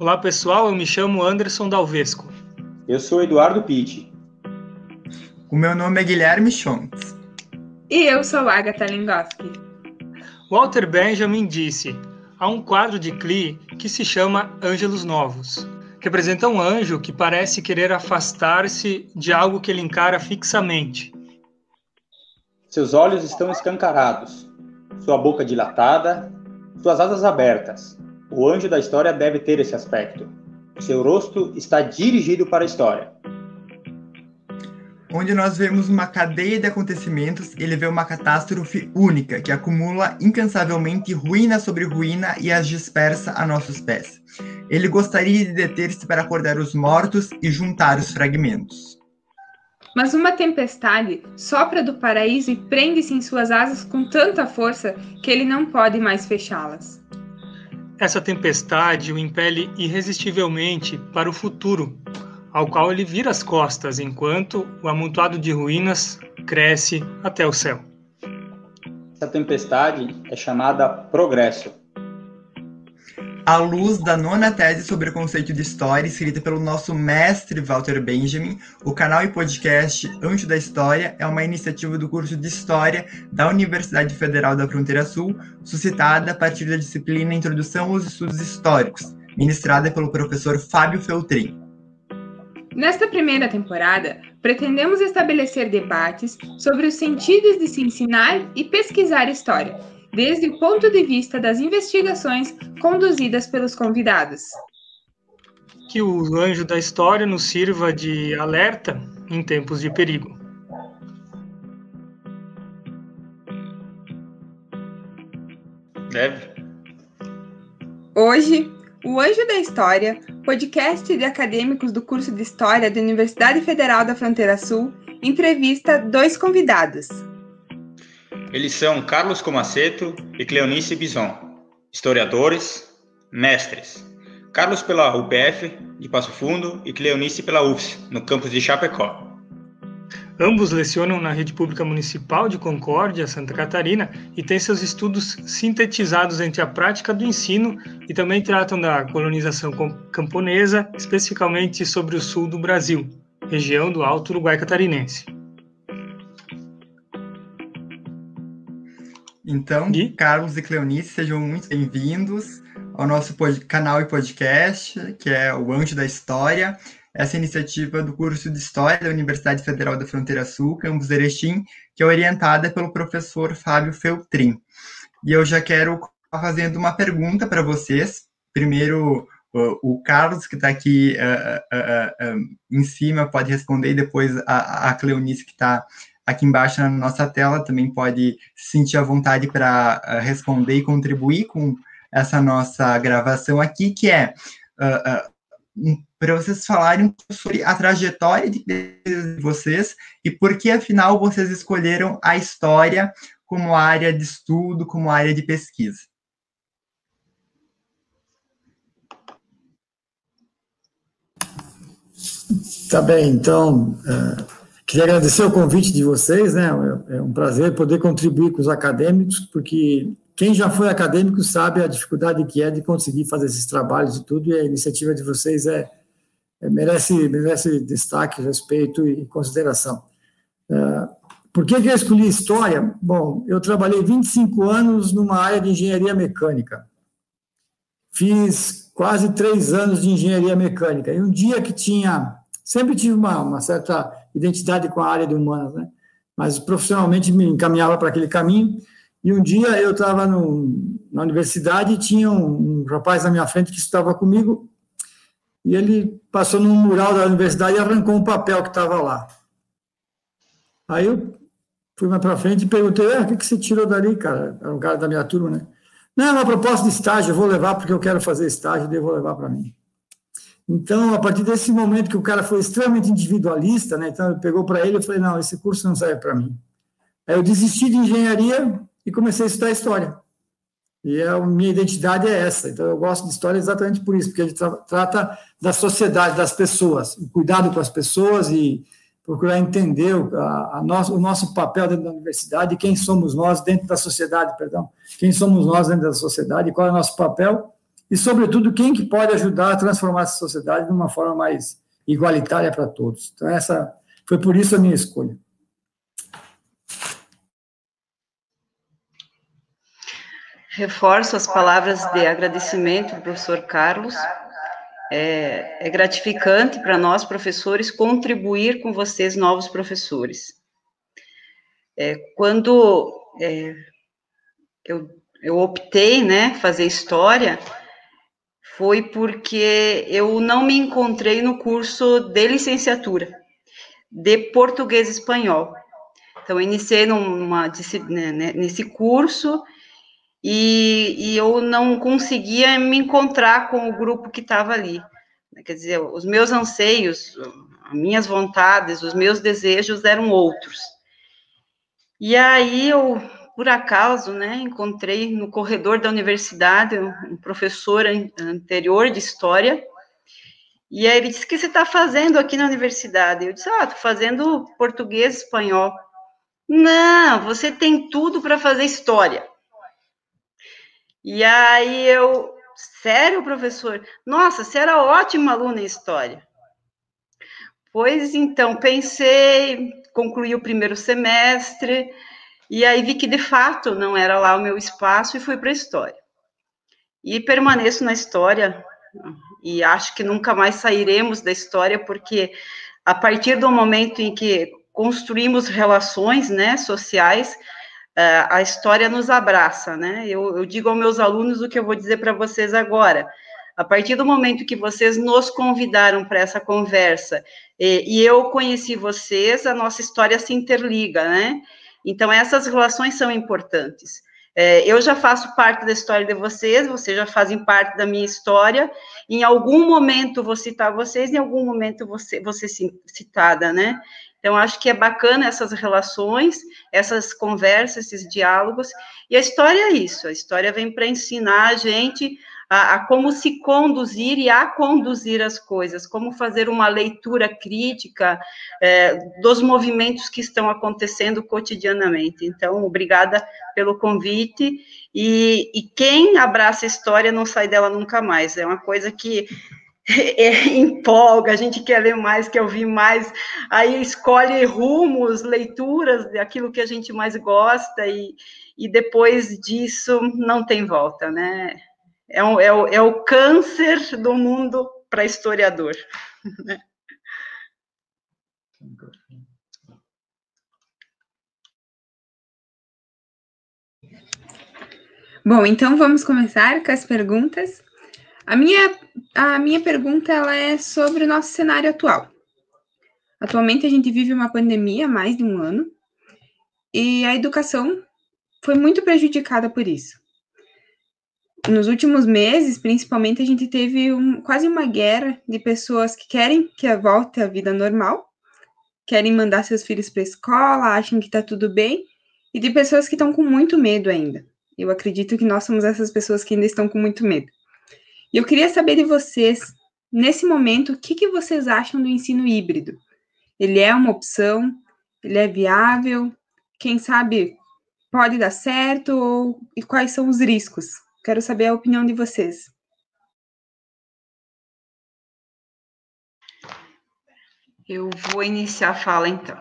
Olá pessoal, eu me chamo Anderson Dalvesco. Eu sou Eduardo Pitti. O meu nome é Guilherme Schontz. E eu sou Agatha Lingoski. Walter Benjamin disse: há um quadro de Klee que se chama Ângelos Novos. Representa um anjo que parece querer afastar-se de algo que ele encara fixamente. Seus olhos estão escancarados, sua boca dilatada, suas asas abertas. O anjo da história deve ter esse aspecto. Seu rosto está dirigido para a história. Onde nós vemos uma cadeia de acontecimentos, ele vê uma catástrofe única que acumula incansavelmente ruína sobre ruína e as dispersa a nossos pés. Ele gostaria de deter-se para acordar os mortos e juntar os fragmentos. Mas uma tempestade sopra do paraíso e prende-se em suas asas com tanta força que ele não pode mais fechá-las. Essa tempestade o impele irresistivelmente para o futuro, ao qual ele vira as costas enquanto o amontoado de ruínas cresce até o céu. Essa tempestade é chamada progresso à luz da nona tese sobre o conceito de história, escrita pelo nosso mestre Walter Benjamin, o canal e podcast Anjo da História é uma iniciativa do curso de História da Universidade Federal da Fronteira Sul, suscitada a partir da disciplina Introdução aos Estudos Históricos, ministrada pelo professor Fábio Feltrin. Nesta primeira temporada, pretendemos estabelecer debates sobre os sentidos de se ensinar e pesquisar história desde o ponto de vista das investigações conduzidas pelos convidados. Que o anjo da história nos sirva de alerta em tempos de perigo. Deve. Hoje, o Anjo da História, podcast de acadêmicos do curso de História da Universidade Federal da Fronteira Sul, entrevista dois convidados, eles são Carlos Comaceto e Cleonice Bison, historiadores, mestres. Carlos pela UPF de Passo Fundo e Cleonice pela UFS, no campus de Chapecó. Ambos lecionam na Rede Pública Municipal de Concórdia, Santa Catarina, e têm seus estudos sintetizados entre a prática do ensino e também tratam da colonização camponesa, especificamente sobre o sul do Brasil, região do Alto Uruguai Catarinense. Então? Carlos e Cleonice, sejam muito bem-vindos ao nosso canal e podcast, que é o Anjo da História. Essa iniciativa do curso de História da Universidade Federal da Fronteira Sul, campus Erechim, que é orientada pelo professor Fábio Feltrin. E eu já quero fazendo uma pergunta para vocês. Primeiro, o Carlos, que está aqui uh, uh, uh, em cima, pode responder, e depois a, a Cleonice, que está aqui embaixo na nossa tela também pode se sentir à vontade para uh, responder e contribuir com essa nossa gravação aqui, que é uh, uh, para vocês falarem sobre a trajetória de vocês e por que, afinal, vocês escolheram a história como área de estudo, como área de pesquisa. Tá bem, então, uh Queria agradecer o convite de vocês, né? É um prazer poder contribuir com os acadêmicos, porque quem já foi acadêmico sabe a dificuldade que é de conseguir fazer esses trabalhos e tudo, e a iniciativa de vocês é, é merece, merece destaque, respeito e consideração. Uh, por que, que eu escolhi história? Bom, eu trabalhei 25 anos numa área de engenharia mecânica. Fiz quase três anos de engenharia mecânica. E um dia que tinha. Sempre tive uma, uma certa identidade com a área de humanas, né? Mas profissionalmente me encaminhava para aquele caminho. E um dia eu estava na universidade e tinha um, um, rapaz na minha frente que estava comigo e ele passou num mural da universidade e arrancou um papel que estava lá. Aí eu fui mais para frente e perguntei: ah, o que, que você tirou dali, cara? Era um cara da minha turma, né? Não, é uma proposta de estágio, eu vou levar porque eu quero fazer estágio, eu vou levar para mim. Então, a partir desse momento que o cara foi extremamente individualista, né, então eu pegou para ele e falei, não, esse curso não serve para mim. Aí eu desisti de engenharia e comecei a estudar história. E a minha identidade é essa. Então, eu gosto de história exatamente por isso, porque gente tra trata da sociedade, das pessoas, o cuidado com as pessoas e procurar entender a, a nosso, o nosso papel dentro da universidade, quem somos nós dentro da sociedade, perdão, quem somos nós dentro da sociedade, qual é o nosso papel e, sobretudo, quem que pode ajudar a transformar essa sociedade de uma forma mais igualitária para todos. Então, essa foi por isso a minha escolha. Reforço as palavras de agradecimento do professor Carlos. É, é gratificante para nós, professores, contribuir com vocês, novos professores. É, quando é, eu, eu optei, né, fazer história, foi porque eu não me encontrei no curso de licenciatura de português e espanhol. Então, iniciei numa, né, né, nesse curso e, e eu não conseguia me encontrar com o grupo que estava ali. Quer dizer, os meus anseios, as minhas vontades, os meus desejos eram outros. E aí eu, por acaso, né, encontrei no corredor da universidade um professor anterior de história, e aí ele disse: O que você está fazendo aqui na universidade? Eu disse: Ah, estou fazendo português espanhol. Não, você tem tudo para fazer história. E aí eu, sério, professor? Nossa, você era ótima aluna em história. Pois então, pensei, concluí o primeiro semestre, e aí vi que de fato não era lá o meu espaço e fui para a história. E permaneço na história, e acho que nunca mais sairemos da história, porque a partir do momento em que construímos relações né, sociais, é, a história nos abraça, né? Eu, eu digo aos meus alunos o que eu vou dizer para vocês agora. A partir do momento que vocês nos convidaram para essa conversa e, e, eu conheci vocês, a nossa história se interliga, né? Então, essas relações são importantes. É, eu já faço parte da história de vocês, vocês já fazem parte da minha história. Em algum momento vou citar vocês, em algum momento você, você citada, né? Então, acho que é bacana essas relações, essas conversas, esses diálogos. E a história é isso: a história vem para ensinar a gente a, a, como se conduzir e a conduzir as coisas, como fazer uma leitura crítica é, dos movimentos que estão acontecendo cotidianamente. Então, obrigada pelo convite. E, e quem abraça a história não sai dela nunca mais. É uma coisa que é, empolga, a gente quer ler mais, quer ouvir mais, aí escolhe rumos, leituras, aquilo que a gente mais gosta, e, e depois disso não tem volta, né? É, um, é, o, é o câncer do mundo para historiador. Né? Bom, então vamos começar com as perguntas. A minha, a minha pergunta ela é sobre o nosso cenário atual. Atualmente a gente vive uma pandemia há mais de um ano e a educação foi muito prejudicada por isso. Nos últimos meses, principalmente, a gente teve um, quase uma guerra de pessoas que querem que volte à vida normal, querem mandar seus filhos para a escola, acham que está tudo bem, e de pessoas que estão com muito medo ainda. Eu acredito que nós somos essas pessoas que ainda estão com muito medo. E eu queria saber de vocês, nesse momento, o que, que vocês acham do ensino híbrido? Ele é uma opção? Ele é viável? Quem sabe pode dar certo? Ou, e quais são os riscos? Quero saber a opinião de vocês. Eu vou iniciar a fala, então.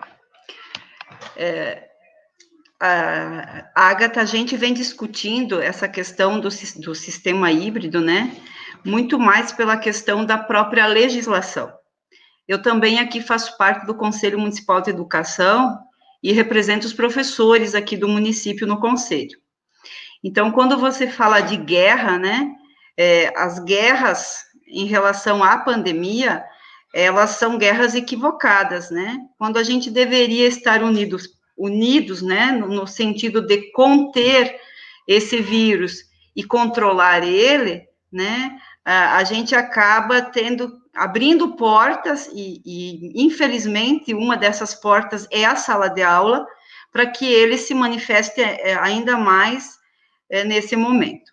É, a Agatha, a gente vem discutindo essa questão do, do sistema híbrido, né? Muito mais pela questão da própria legislação. Eu também aqui faço parte do Conselho Municipal de Educação e represento os professores aqui do município no conselho. Então, quando você fala de guerra, né? É, as guerras em relação à pandemia, elas são guerras equivocadas, né? Quando a gente deveria estar unidos unidos, né, no, no sentido de conter esse vírus e controlar ele, né, a, a gente acaba tendo, abrindo portas, e, e, infelizmente uma dessas portas é a sala de aula, para que ele se manifeste é, ainda mais é, nesse momento.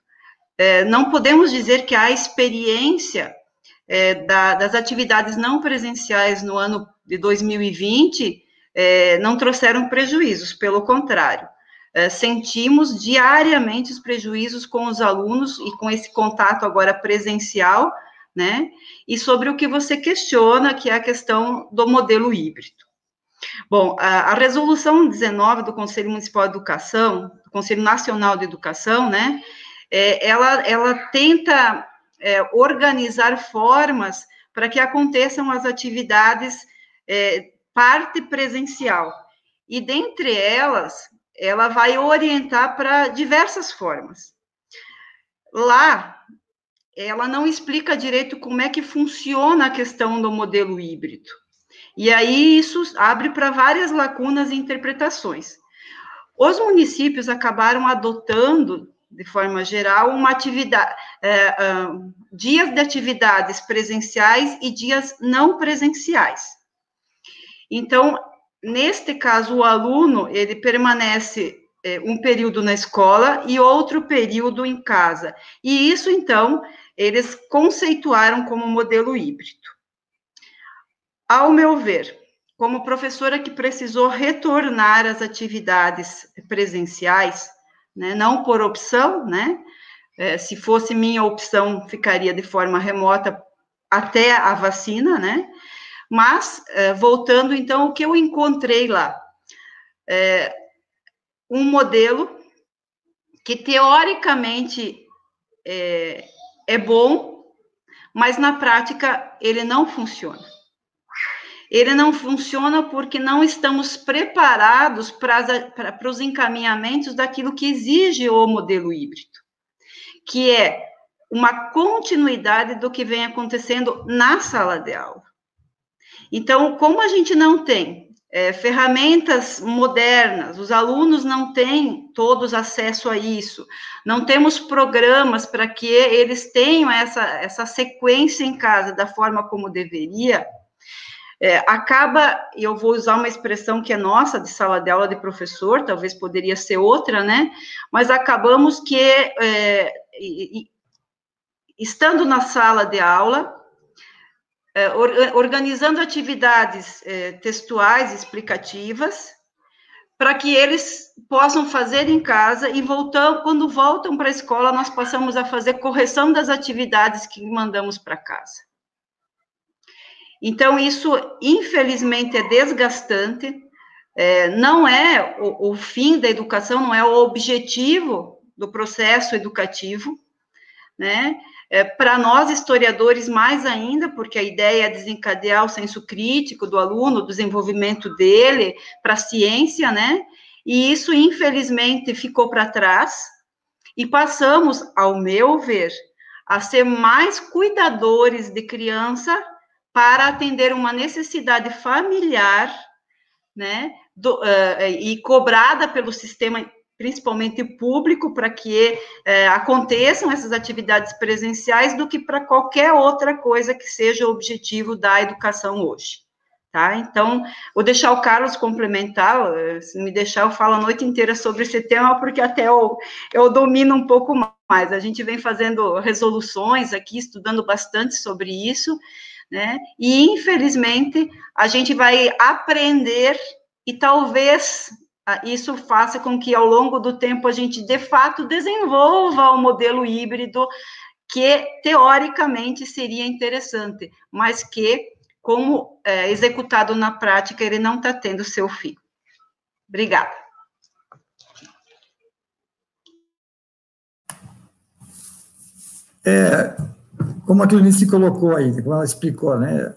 É, não podemos dizer que a experiência é, da, das atividades não presenciais no ano de 2020 é, não trouxeram prejuízos, pelo contrário. é, sentimos diariamente os prejuízos com os alunos e com esse contato agora presencial, né? E sobre o que você questiona, que é a questão do modelo híbrido. Bom, a, a resolução 19 do Conselho Municipal de Educação, do Conselho Nacional de Educação, né? É, ela, ela tenta é, organizar formas para que aconteçam as atividades é, parte presencial. E dentre elas, ela vai orientar para diversas formas. Lá, ela não explica direito como é que funciona a questão do modelo híbrido. E aí isso abre para várias lacunas e interpretações. Os municípios acabaram adotando, de forma geral, uma atividade, é, uh, dias de atividades presenciais e dias não presenciais. Então, neste caso, o aluno ele permanece é, um período na escola e outro período em casa. E isso, então, eles conceituaram como modelo híbrido. Ao meu ver, como professora que precisou retornar às atividades presenciais, né, não por opção, né, é, se fosse minha opção, ficaria de forma remota até a vacina, né, mas, é, voltando então, o que eu encontrei lá? É, um modelo que teoricamente é, é bom, mas na prática ele não funciona. Ele não funciona porque não estamos preparados para, os encaminhamentos daquilo que exige o modelo híbrido, que é uma continuidade do que vem acontecendo na sala de aula. Então, como a gente não tem é, ferramentas modernas, os alunos não têm todos acesso a isso, não temos programas para que eles tenham essa, essa sequência em casa da forma como deveria, é, acaba, e eu vou usar uma expressão que é nossa, de sala de aula de professor, talvez poderia ser outra, né? Mas acabamos que, é, e, estando na sala de aula, é, organizando atividades é, textuais explicativas, para que eles possam fazer em casa e voltam, quando voltam para a escola, nós passamos a fazer correção das atividades que mandamos para casa. Então, isso, infelizmente, é desgastante, é, não é o, o fim da educação, não é o objetivo do processo educativo, né? É, Para nós, historiadores, mais ainda, porque a ideia é desencadear o senso crítico do aluno, o desenvolvimento dele para a ciência, né? E isso, infelizmente, ficou para trás, e passamos, ao meu ver, a ser mais cuidadores de criança para atender uma necessidade familiar, né? Do, uh, e cobrada pelo sistema principalmente público, para que é, aconteçam essas atividades presenciais, do que para qualquer outra coisa que seja o objetivo da educação hoje. Tá? Então, vou deixar o Carlos complementar, eh, se me deixar, eu falo a noite inteira sobre esse tema, porque até eu, eu domino um pouco mais. A gente vem fazendo resoluções aqui, estudando bastante sobre isso, né? E, infelizmente, a gente vai aprender e talvez isso faça com que, ao longo do tempo, a gente, de fato, desenvolva o um modelo híbrido que, teoricamente, seria interessante, mas que, como é, executado na prática, ele não está tendo seu fim. Obrigada. É, como a Cleonice colocou aí, como ela explicou, né,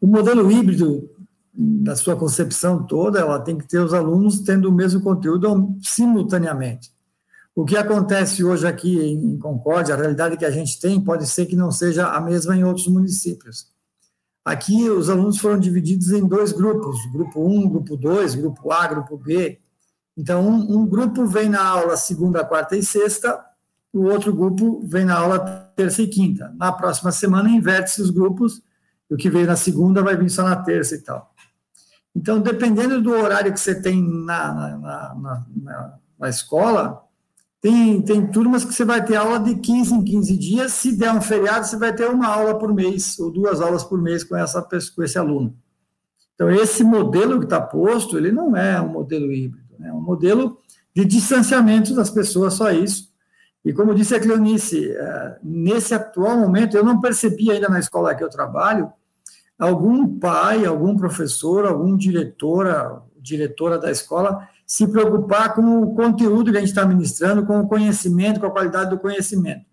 o modelo híbrido na sua concepção toda, ela tem que ter os alunos tendo o mesmo conteúdo simultaneamente. O que acontece hoje aqui em Concórdia, a realidade que a gente tem, pode ser que não seja a mesma em outros municípios. Aqui, os alunos foram divididos em dois grupos, grupo 1, grupo 2, grupo A, grupo B. Então, um, um grupo vem na aula segunda, quarta e sexta, o outro grupo vem na aula terça e quinta. Na próxima semana, inverte-se os grupos, o que veio na segunda vai vir só na terça e tal. Então, dependendo do horário que você tem na, na, na, na, na escola, tem, tem turmas que você vai ter aula de 15 em 15 dias. Se der um feriado, você vai ter uma aula por mês, ou duas aulas por mês com, essa, com esse aluno. Então, esse modelo que está posto, ele não é um modelo híbrido, né? é um modelo de distanciamento das pessoas, só isso. E como disse a Cleonice, é, nesse atual momento, eu não percebi ainda na escola que eu trabalho, algum pai, algum professor, algum diretora, diretora da escola se preocupar com o conteúdo que a gente está ministrando, com o conhecimento, com a qualidade do conhecimento.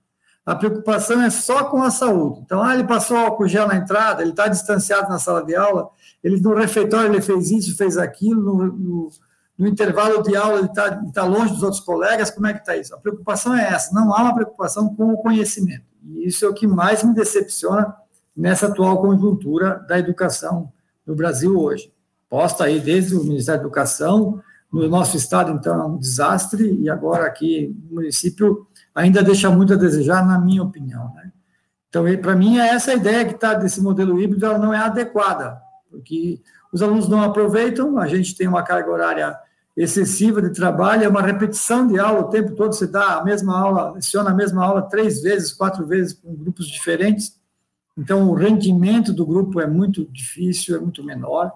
A preocupação é só com a saúde. Então, ah, ele passou álcool gel na entrada, ele está distanciado na sala de aula, ele no refeitório ele fez isso, fez aquilo, no, no, no intervalo de aula ele está tá longe dos outros colegas, como é que está isso? A preocupação é essa, não há uma preocupação com o conhecimento. E isso é o que mais me decepciona nessa atual conjuntura da educação no Brasil hoje. Posta aí desde o Ministério da Educação, no nosso estado, então, é um desastre, e agora aqui no município ainda deixa muito a desejar, na minha opinião. Né? Então, para mim, é essa ideia que está desse modelo híbrido, ela não é adequada, porque os alunos não aproveitam, a gente tem uma carga horária excessiva de trabalho, é uma repetição de aula o tempo todo, você dá a mesma aula, leciona a mesma aula três vezes, quatro vezes com grupos diferentes, então o rendimento do grupo é muito difícil, é muito menor.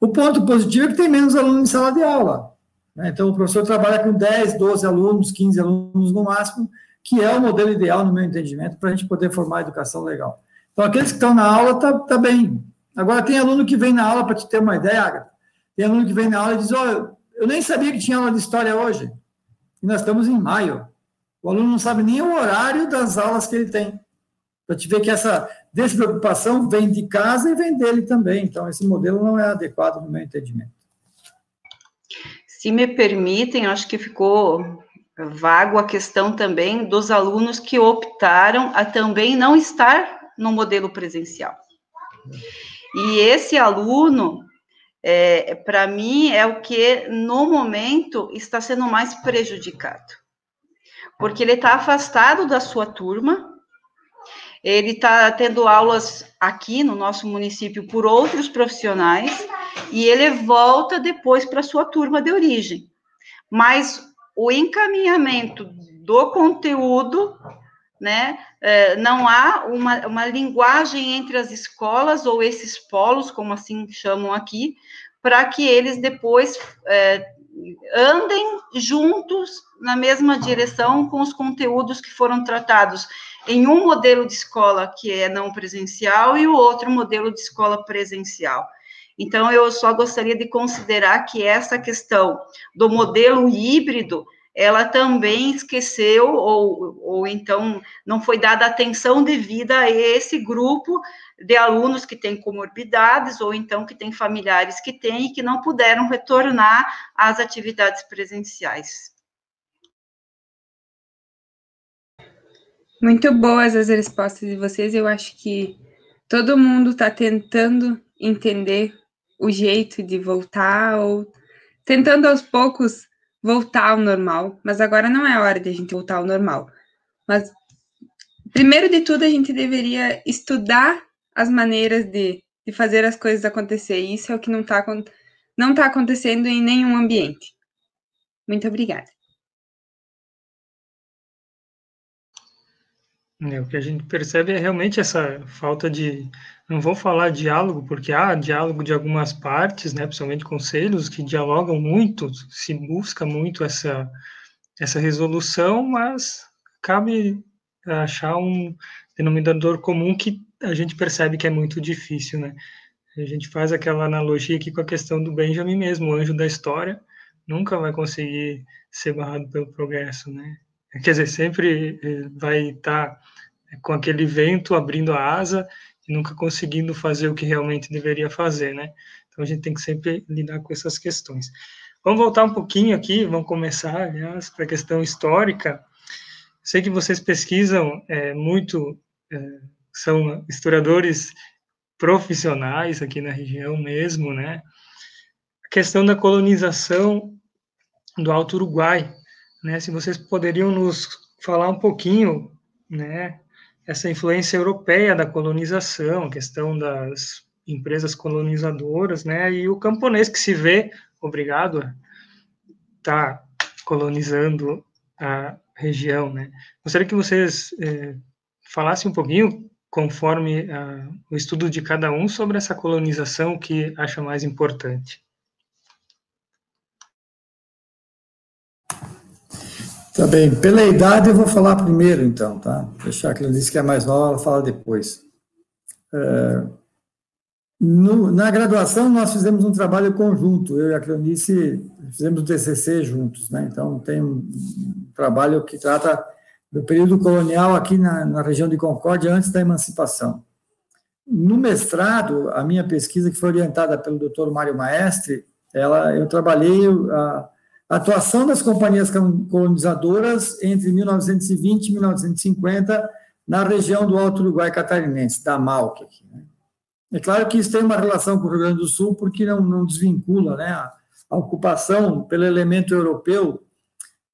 O ponto positivo é que tem menos alunos em sala de aula. Né? Então, o professor trabalha com 10, 12 alunos, 15 alunos no máximo, que é o modelo ideal, no meu entendimento, para a gente poder formar a educação legal. Então, aqueles que estão na aula, tá, tá bem. Agora, tem aluno que vem na aula, para te ter uma ideia, Agatha, tem aluno que vem na aula e diz, oh, eu nem sabia que tinha aula de história hoje. E nós estamos em maio. O aluno não sabe nem o horário das aulas que ele tem. Para te ver que essa despreocupação vem de casa e vem dele também. Então, esse modelo não é adequado no meu entendimento. Se me permitem, acho que ficou vago a questão também dos alunos que optaram a também não estar no modelo presencial. E esse aluno, é, para mim, é o que no momento está sendo mais prejudicado, porque ele está afastado da sua turma, ele está tendo aulas aqui no nosso município por outros profissionais e ele volta depois para sua turma de origem. Mas o encaminhamento do conteúdo, né, é, não há uma, uma linguagem entre as escolas ou esses polos, como assim chamam aqui, para que eles depois é, andem juntos na mesma direção com os conteúdos que foram tratados em um modelo de escola que é não presencial e o outro modelo de escola presencial. Então, eu só gostaria de considerar que essa questão do modelo híbrido, ela também esqueceu, ou, ou então não foi dada atenção devida a esse grupo de alunos que têm comorbidades, ou então que têm familiares que têm e que não puderam retornar às atividades presenciais. Muito boas as respostas de vocês. Eu acho que todo mundo está tentando entender o jeito de voltar ou tentando aos poucos voltar ao normal, mas agora não é hora de a gente voltar ao normal. Mas primeiro de tudo a gente deveria estudar as maneiras de, de fazer as coisas acontecer. E isso é o que não está não tá acontecendo em nenhum ambiente. Muito obrigada. É, o que a gente percebe é realmente essa falta de. Não vou falar diálogo, porque há diálogo de algumas partes, né, principalmente conselhos, que dialogam muito, se busca muito essa, essa resolução, mas cabe achar um denominador comum que a gente percebe que é muito difícil, né? A gente faz aquela analogia aqui com a questão do Benjamin mesmo, o anjo da história, nunca vai conseguir ser barrado pelo progresso, né? Quer dizer, sempre eh, vai estar com aquele vento abrindo a asa e nunca conseguindo fazer o que realmente deveria fazer, né? Então a gente tem que sempre lidar com essas questões. Vamos voltar um pouquinho aqui, vamos começar, aliás, para a questão histórica. Sei que vocês pesquisam é, muito, é, são historiadores profissionais aqui na região mesmo, né? A questão da colonização do Alto Uruguai, né? Se vocês poderiam nos falar um pouquinho, né? essa influência europeia da colonização, a questão das empresas colonizadoras, né, e o camponês que se vê obrigado a estar tá colonizando a região, né. Gostaria que vocês é, falassem um pouquinho, conforme a, o estudo de cada um, sobre essa colonização que acha mais importante. Tá bem, pela idade eu vou falar primeiro, então, tá? Que ela disse que é mais nova, ela fala depois. É, no, na graduação, nós fizemos um trabalho conjunto, eu e a Cleonice fizemos o TCC juntos, né? Então, tem um trabalho que trata do período colonial aqui na, na região de Concórdia, antes da emancipação. No mestrado, a minha pesquisa, que foi orientada pelo Dr. Mário Maestre, ela, eu trabalhei a, a atuação das companhias colonizadoras entre 1920 e 1950 na região do Alto Uruguai Catarinense, da MAUC. Aqui, né? É claro que isso tem uma relação com o Rio Grande do Sul, porque não, não desvincula né, a, ocupação pelo elemento europeu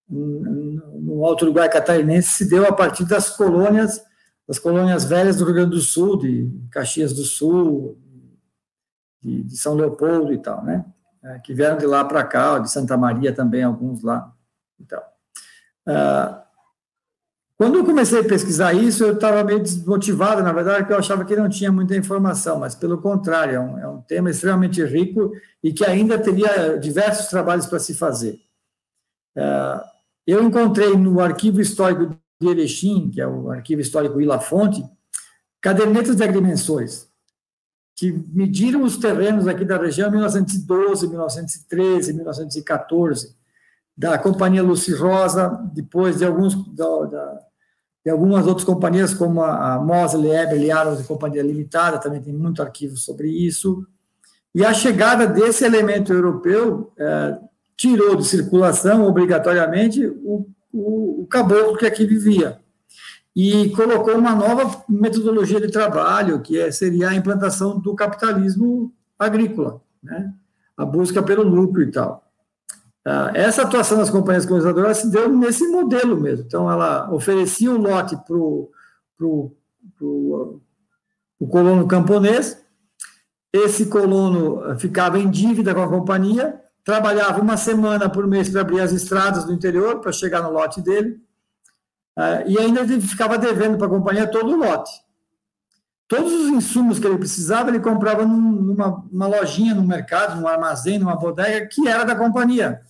no Alto Uruguai Catarinense se deu a partir das colônias, das colônias velhas do Rio Grande do Sul, de Caxias do Sul, de, de São Leopoldo e tal, né? É, que vieram de lá para cá, de Santa Maria também, alguns lá. Então, uh, quando eu comecei a pesquisar isso, eu estava meio desmotivado, na verdade, porque eu achava que não tinha muita informação, mas pelo contrário, é um, é um tema extremamente rico e que ainda teria diversos trabalhos para se fazer. Uh, eu encontrei no arquivo histórico de Erechim, que é o arquivo histórico Ila Fonte, cadernetas de agrimensores, que mediram os terrenos aqui da região em 1912, 1913, 1914, da Companhia Lucy Rosa, depois de alguns da, da tem algumas outras companhias, como a Mosley, Eberle, Arrows e Companhia Limitada, também tem muito arquivo sobre isso. E a chegada desse elemento europeu é, tirou de circulação, obrigatoriamente, o, o, o caboclo que aqui vivia. E colocou uma nova metodologia de trabalho, que é, seria a implantação do capitalismo agrícola, né? a busca pelo lucro e tal. Ah, essa atuação das companhias colonizadoras se deu nesse modelo mesmo. Então, ela oferecia um lote para o colono camponês, esse colono ficava em dívida com a companhia, trabalhava uma semana por mês para abrir as estradas do interior, para chegar no lote dele, ah, e ainda ficava devendo para a companhia todo o lote. Todos os insumos que ele precisava, ele comprava numa, numa lojinha, no mercado, num armazém, numa bodega, que era da companhia.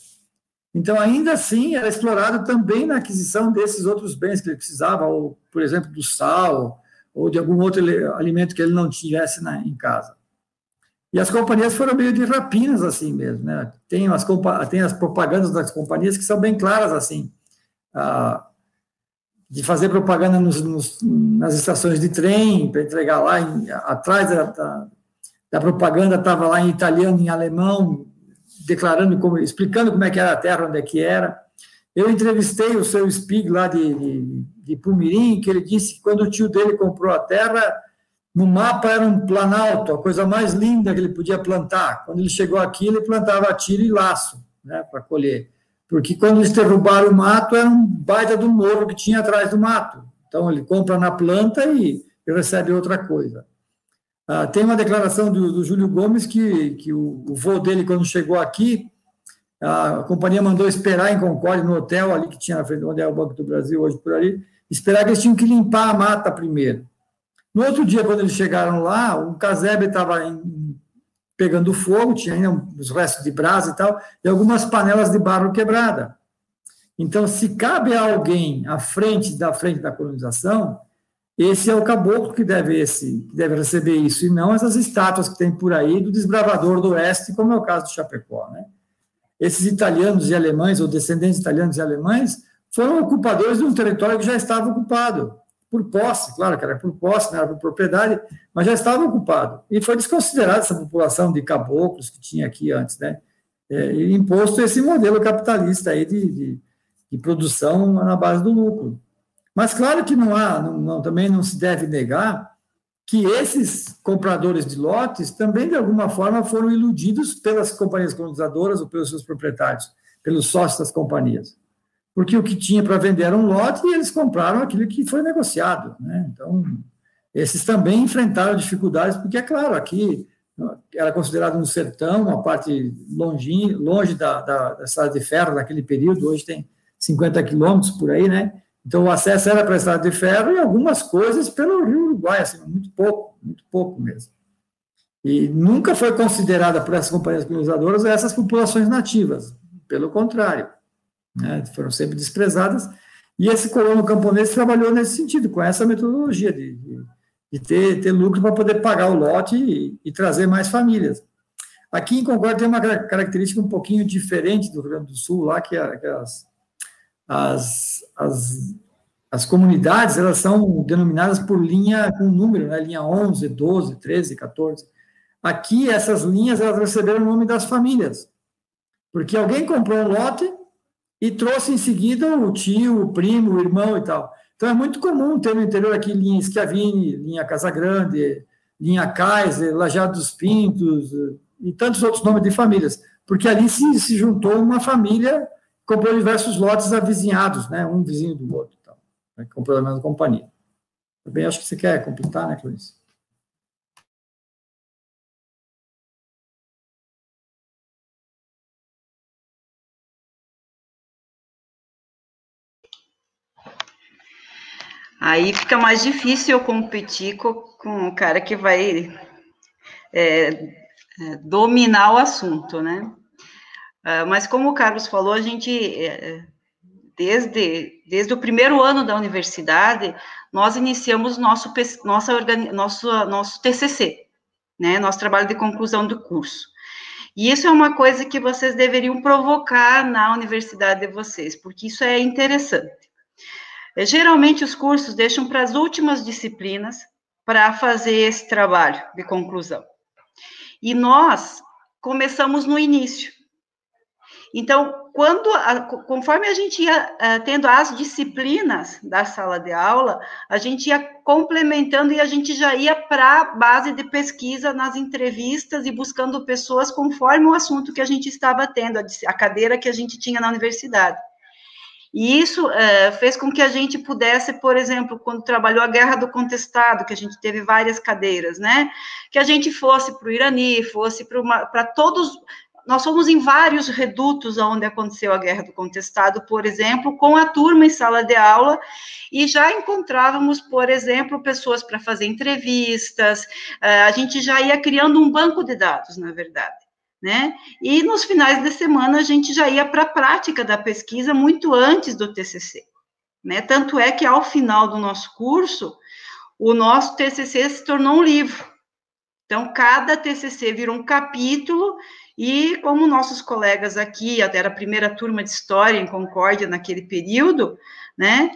Então, ainda assim, era explorado também na aquisição desses outros bens que ele precisava, ou, por exemplo, do sal, ou de algum outro alimento que ele não tivesse na, em casa. E as companhias foram meio de rapinas, assim mesmo. Né? Tem, as, tem as propagandas das companhias que são bem claras, assim. Ah, de fazer propaganda nos, nos, nas estações de trem, para entregar lá, em, atrás da, da, da propaganda estava lá em italiano, em alemão, declarando, como, explicando como é que era a terra, onde é que era. Eu entrevistei o seu Spig lá de, de, de Pumirim, que ele disse que quando o tio dele comprou a terra, no mapa era um planalto, a coisa mais linda que ele podia plantar. Quando ele chegou aqui, ele plantava tiro e laço, né, para colher porque quando eles derrubaram o mato, era um baita do morro que tinha atrás do mato. Então, ele compra na planta e, recebe outra coisa. Ah, tem uma declaração do, do, Júlio Gomes que, que o, o voo dele, quando chegou aqui, a companhia mandou esperar em Concórdia, no hotel ali que tinha na frente, onde é o Banco do Brasil, hoje por ali, esperar que eles tinham que limpar a mata primeiro. No outro dia, quando eles chegaram lá, o casebre estava em pegando fogo, tinha ainda os restos de brasa e tal, e algumas panelas de barro quebrada. Então, se cabe a alguém à frente da frente da colonização, esse é o caboclo que deve, esse, que deve receber isso, e não essas estátuas que tem por aí do desbravador do oeste, como é o caso do Chapecó. Né? Esses italianos e alemães, ou descendentes italianos e alemães, foram ocupadores de um território que já estava ocupado por posse, claro que era por posse, não era por propriedade, mas já estava ocupado. E foi desconsiderada essa população de caboclos que tinha aqui antes, né? É, e imposto esse modelo capitalista aí de, de, de, produção na base do lucro. Mas claro que não há, não, não, também não se deve negar que esses compradores de lotes também, de alguma forma, foram iludidos pelas companhias colonizadoras ou pelos seus proprietários, pelos sócios das companhias porque o que tinha para vender era um lote e eles compraram aquilo que foi negociado. Né? Então, esses também enfrentaram dificuldades, porque, é claro, aqui era considerado um sertão, uma parte longe, longe da, da, da estrada de ferro naquele período, hoje tem 50 quilômetros por aí, né? Então, o acesso era para a estrada de ferro e algumas coisas pelo Rio Uruguai, assim, muito pouco, muito pouco mesmo. E nunca foi considerada por essas companhias colonizadoras essas populações nativas, pelo contrário. Né, foram sempre desprezadas, e esse colono camponês trabalhou nesse sentido, com essa metodologia de, de, de ter, ter lucro para poder pagar o lote e, e, trazer mais famílias. Aqui em Concórdia tem uma característica um pouquinho diferente do Rio Grande do Sul, lá que, que as, as, as, as, comunidades elas são denominadas por linha com número, né, linha 11, 12, 13, 14. Aqui, essas linhas elas receberam o nome das famílias, porque alguém comprou um lote e trouxe em seguida o tio, o primo, o irmão e tal. Então é muito comum ter no interior aqui linha Schiavini, linha Casa Grande, linha Kaiser, Lajado dos Pintos e tantos outros nomes de famílias, porque ali se, se juntou uma família, comprou diversos lotes avizinhados, né, um vizinho do outro, então, né, comprou a mesma companhia. Também acho que você quer completar, né, Clarice? Aí fica mais difícil eu competir com, com o cara que vai é, é, dominar o assunto, né? Uh, mas como o Carlos falou, a gente, é, desde, desde o primeiro ano da universidade, nós iniciamos nosso, nossa, nosso, nosso TCC, né? Nosso trabalho de conclusão do curso. E isso é uma coisa que vocês deveriam provocar na universidade de vocês, porque isso é interessante. É, geralmente, os cursos deixam para as últimas disciplinas para fazer esse trabalho de conclusão. E nós começamos no início. Então, quando, conforme a gente ia uh, tendo as disciplinas da sala de aula, a gente ia complementando e a gente já ia para a base de pesquisa nas entrevistas e buscando pessoas conforme o assunto que a gente estava tendo, a cadeira que a gente tinha na universidade. E isso é, fez com que a gente pudesse, por exemplo, quando trabalhou a Guerra do Contestado, que a gente teve várias cadeiras, né? Que a gente fosse para o Irani, fosse para todos. Nós fomos em vários redutos onde aconteceu a Guerra do Contestado, por exemplo, com a turma em sala de aula, e já encontrávamos, por exemplo, pessoas para fazer entrevistas, é, a gente já ia criando um banco de dados, na verdade né? E nos finais de semana a gente já ia para a prática da pesquisa muito antes do TCC, né? Tanto é que ao final do nosso curso, o nosso TCC se tornou um livro. Então, cada TCC virou um capítulo e como nossos colegas aqui, até era a primeira turma de História em Concórdia naquele período, né?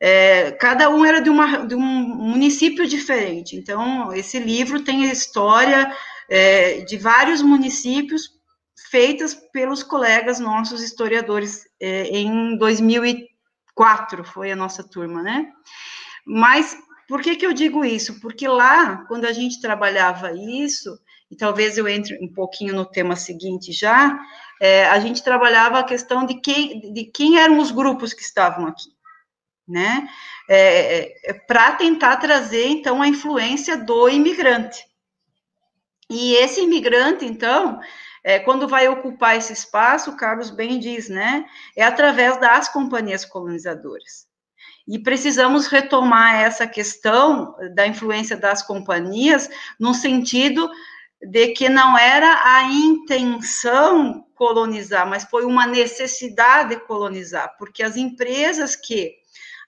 É, cada um era de, uma, de um município diferente. Então, esse livro tem história é, de vários municípios feitas pelos colegas nossos historiadores é, em 2004 foi a nossa turma, né? Mas por que que eu digo isso? Porque lá, quando a gente trabalhava isso, e talvez eu entre um pouquinho no tema seguinte já, é, a gente trabalhava a questão de quem, de quem eram os grupos que estavam aqui, né? É, é, Para tentar trazer, então, a influência do imigrante. E esse imigrante, então, é, quando vai ocupar esse espaço, Carlos bem diz, né? É através das companhias colonizadoras. E precisamos retomar essa questão da influência das companhias, no sentido de que não era a intenção colonizar, mas foi uma necessidade colonizar, porque as empresas que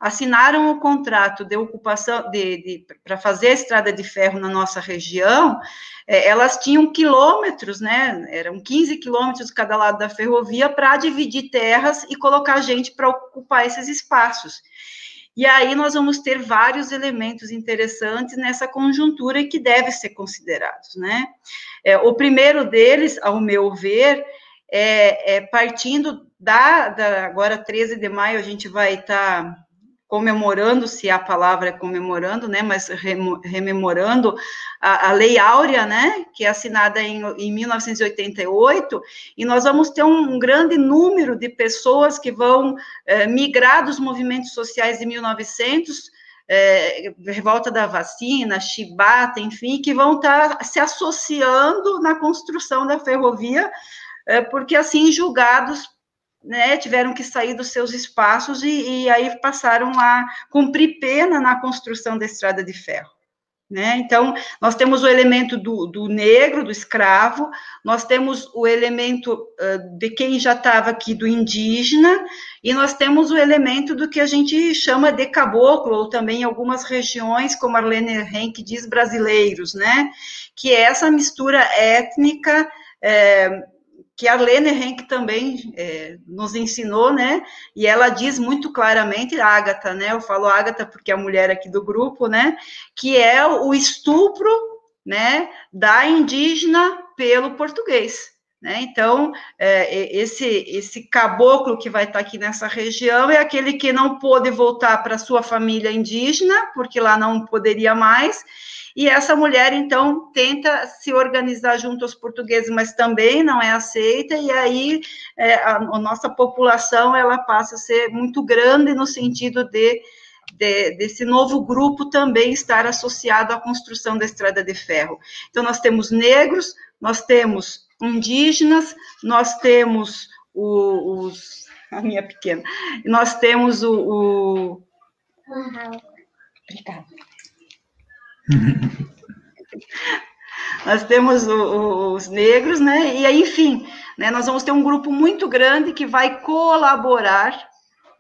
assinaram o contrato de ocupação de, de para fazer a estrada de ferro na nossa região, é, elas tinham quilômetros, né? Eram 15 quilômetros cada lado da ferrovia para dividir terras e colocar gente para ocupar esses espaços. E aí nós vamos ter vários elementos interessantes nessa conjuntura que devem ser considerados, né? É, o primeiro deles, ao meu ver, é, é partindo da, da, agora 13 de maio a gente vai estar tá comemorando, se a palavra é comemorando, né, mas rememorando a, a, Lei Áurea, né, que é assinada em, em 1988, e nós vamos ter um, um grande número de pessoas que vão é, migrar dos movimentos sociais de 1900, é, revolta da vacina, chibata, enfim, que vão estar tá se associando na construção da ferrovia, é, porque assim julgados né, tiveram que sair dos seus espaços e, e, aí passaram a cumprir pena na construção da estrada de ferro. Né? Então, nós temos o elemento do, do, negro, do escravo, nós temos o elemento uh, de quem já estava aqui, do indígena, e nós temos o elemento do que a gente chama de caboclo, ou também em algumas regiões, como Arlene Henk diz, brasileiros, né? Que é essa mistura étnica. É, que a Lene Henk também é, nos ensinou, né? E ela diz muito claramente, Ágata, né? Eu falo Ágata porque é a mulher aqui do grupo, né? Que é o estupro, né? Da indígena pelo português. Né? Então, é, esse, esse caboclo que vai estar aqui nessa região é aquele que não pôde voltar para sua família indígena, porque lá não poderia mais, e essa mulher, então, tenta se organizar junto aos portugueses, mas também não é aceita, e aí é, a, a, nossa população, ela passa a ser muito grande no sentido de, de, desse novo grupo também estar associado à construção da estrada de ferro. Então, nós temos negros, nós temos indígenas, nós temos o, os... a minha pequena, nós temos o... o... Obrigada nós temos o, os negros, né? E aí, enfim, né, nós vamos ter um grupo muito grande que vai colaborar,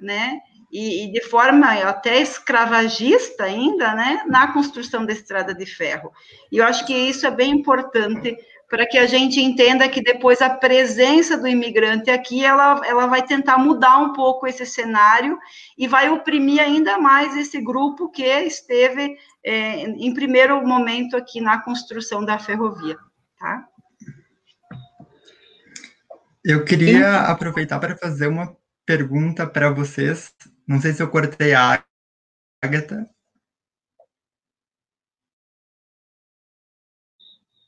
né? E, e, de forma até escravagista ainda, né, na construção da estrada de ferro. E eu acho que isso é bem importante para que a gente entenda que depois a presença do imigrante aqui, ela, ela vai tentar mudar um pouco esse cenário e vai oprimir ainda mais esse grupo que esteve é, em primeiro momento aqui na construção da ferrovia, tá? Eu queria aproveitar para fazer uma pergunta para vocês. Não sei se eu cortei a Agatha.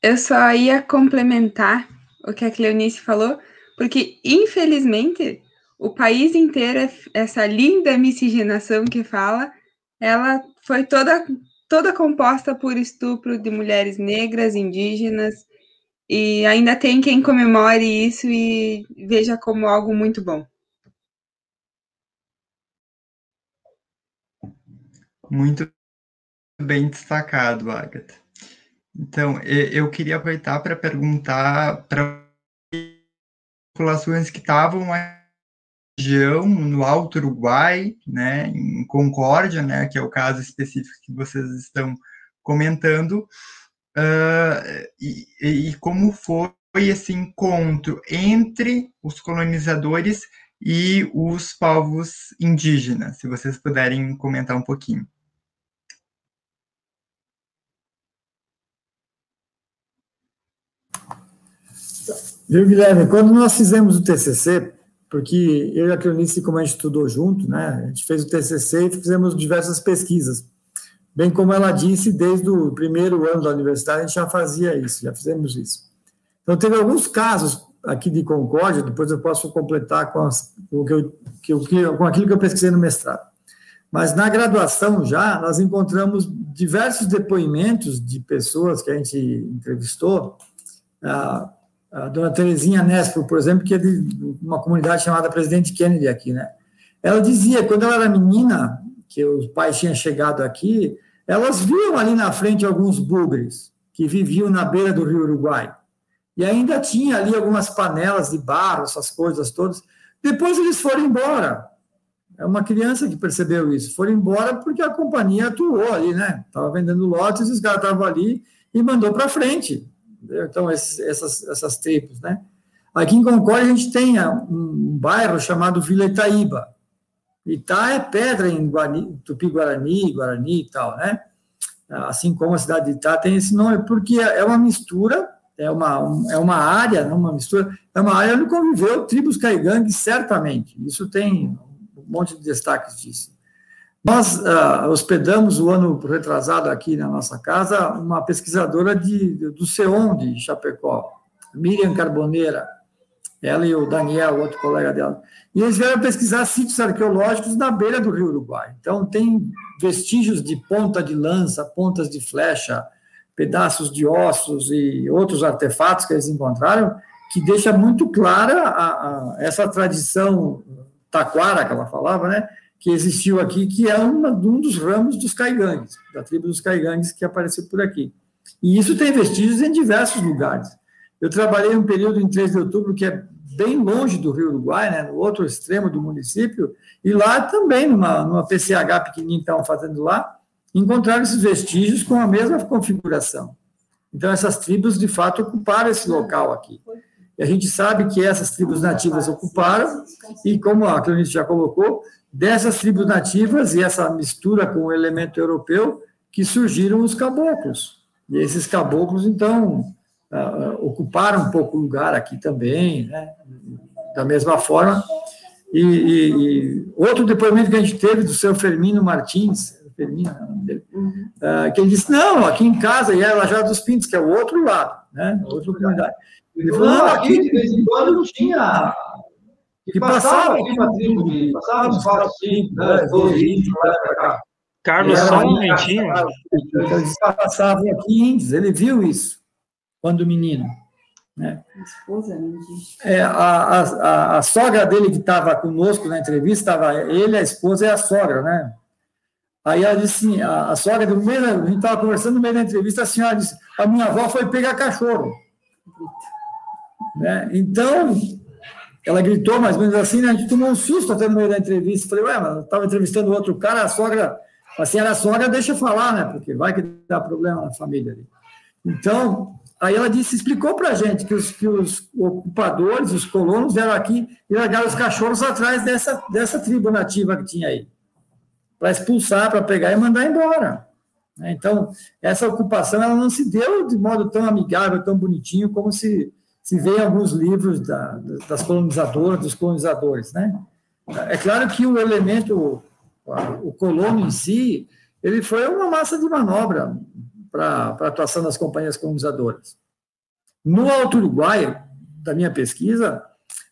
Eu só ia complementar o que a Cleonice falou, porque, infelizmente, o país inteiro, essa linda miscigenação que fala, ela foi toda, toda composta por estupro de mulheres negras, indígenas, e ainda tem quem comemore isso e veja como algo muito bom. Muito bem destacado, Agatha. Então, eu queria aproveitar para perguntar para populações que estavam na região, no Alto Uruguai, né, em Concórdia, né, que é o caso específico que vocês estão comentando, uh, e, e como foi esse encontro entre os colonizadores e os povos indígenas, se vocês puderem comentar um pouquinho. Viu, Guilherme? Quando nós fizemos o TCC, porque eu e a Cleonice, como a gente estudou junto, né, a gente fez o TCC e fizemos diversas pesquisas. Bem como ela disse, desde o primeiro ano da universidade a gente já fazia isso, já fizemos isso. Então, teve alguns casos aqui de Concórdia, depois eu posso completar com, as, com, que eu, que eu, com aquilo que eu pesquisei no mestrado. Mas na graduação já, nós encontramos diversos depoimentos de pessoas que a gente entrevistou, ah, a dona Terezinha Nespo, por exemplo, que é de uma comunidade chamada Presidente Kennedy aqui, né? Ela dizia, quando ela era menina, que os pais tinham chegado aqui, elas viam ali na frente alguns bugres que viviam na beira do rio Uruguai. E ainda tinha ali algumas panelas de barro, essas coisas todas. Depois eles foram embora. É uma criança que percebeu isso. Foram embora porque a companhia atuou ali, né? Estava vendendo lotes, os caras estavam ali e mandou para frente. Então, esses, essas, essas tribos, né? Aqui em Concórdia, a gente tem um bairro chamado Vila Itaíba. Ita é pedra em Tupi-Guarani, Guarani e tal, né? Assim como a cidade de Itá tem esse nome, porque é uma mistura, é uma, é uma área, não uma mistura, é uma área onde conviveu tribos caigangues, certamente. Isso tem um monte de destaques disso. Nós uh, hospedamos o ano retrasado aqui na nossa casa uma pesquisadora de, do CEON de Chapecó, Miriam Carboneira, ela e o Daniel, outro colega dela. E eles vieram pesquisar sítios arqueológicos na beira do Rio Uruguai. Então, tem vestígios de ponta de lança, pontas de flecha, pedaços de ossos e outros artefatos que eles encontraram, que deixa muito clara a, a, essa tradição taquara que ela falava, né? Que existiu aqui, que é uma, um dos ramos dos caigangues, da tribo dos caigangues que apareceu por aqui. E isso tem vestígios em diversos lugares. Eu trabalhei um período em 3 de outubro, que é bem longe do Rio Uruguai, né, no outro extremo do município, e lá também, numa, numa PCH pequenininha que estavam fazendo lá, encontraram esses vestígios com a mesma configuração. Então, essas tribos, de fato, ocuparam esse local aqui. E a gente sabe que essas tribos nativas ocuparam, e como a Cleonice já colocou, dessas tribos nativas e essa mistura com o elemento europeu, que surgiram os caboclos. E esses caboclos, então, uh, ocuparam um pouco lugar aqui também, né? da mesma forma. E, e, e, outro depoimento que a gente teve do seu Fermino Martins, Fermino, uh, que ele disse, não, aqui em casa, e é Lajado dos Pintos, que é o outro lado, né? outra comunidade. Ele falou, não, aqui de vez em quando não tinha. Que passava aqui uma tribo, passava uns quatro, cinco, dez, doze índios para cá. Carlos, só um momentinho. Eles passavam aqui índios, ele viu isso quando menino. Né? É, a, a, a, a, sogra dele que estava conosco na entrevista, estava ele, a esposa e a sogra, né? Aí ela disse assim, a, a sogra, no meio a gente estava conversando no meio da entrevista, a senhora disse, a minha avó foi pegar cachorro. Né? Então, ela gritou mais ou menos assim, né? a gente tomou um susto até no meio da entrevista. Falei, ué, mas estava entrevistando outro cara, a sogra, a senhora a sogra deixa falar, né? Porque vai que dá problema na família ali. Então, aí ela disse, explicou para a gente que os, que os ocupadores, os colonos, vieram aqui e largaram os cachorros atrás dessa, dessa tribo nativa que tinha aí, para expulsar, para pegar e mandar embora. Né? Então, essa ocupação ela não se deu de modo tão amigável, tão bonitinho, como se, se vê em alguns livros da, das colonizadoras, dos colonizadores. Né? É claro que o elemento, o colono em si, ele foi uma massa de manobra para a atuação das companhias colonizadoras. No Alto Uruguai, da minha pesquisa,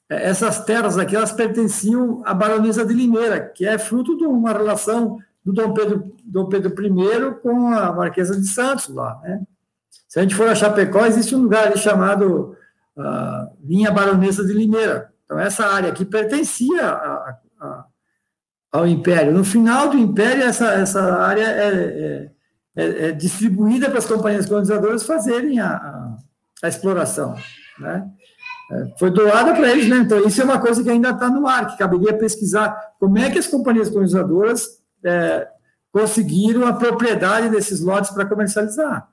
é, essas terras aqui elas pertenciam à baronesa de Limeira, que é fruto de uma relação do Dom Pedro, Dom Pedro I com a Marquesa de Santos lá. Né? Se a gente for a Chapecó, existe um lugar ali chamado uh, Linha Baronesa de Limeira. Então, essa área aqui pertencia a, a, ao Império. No final do Império, essa, essa área é, é é, é distribuída para as companhias colonizadoras fazerem a, a, a exploração. Né? É, foi doada para eles, né? Então, isso é uma coisa que ainda está no ar, que caberia pesquisar como é que as companhias colonizadoras é, conseguiram a propriedade desses lotes para comercializar.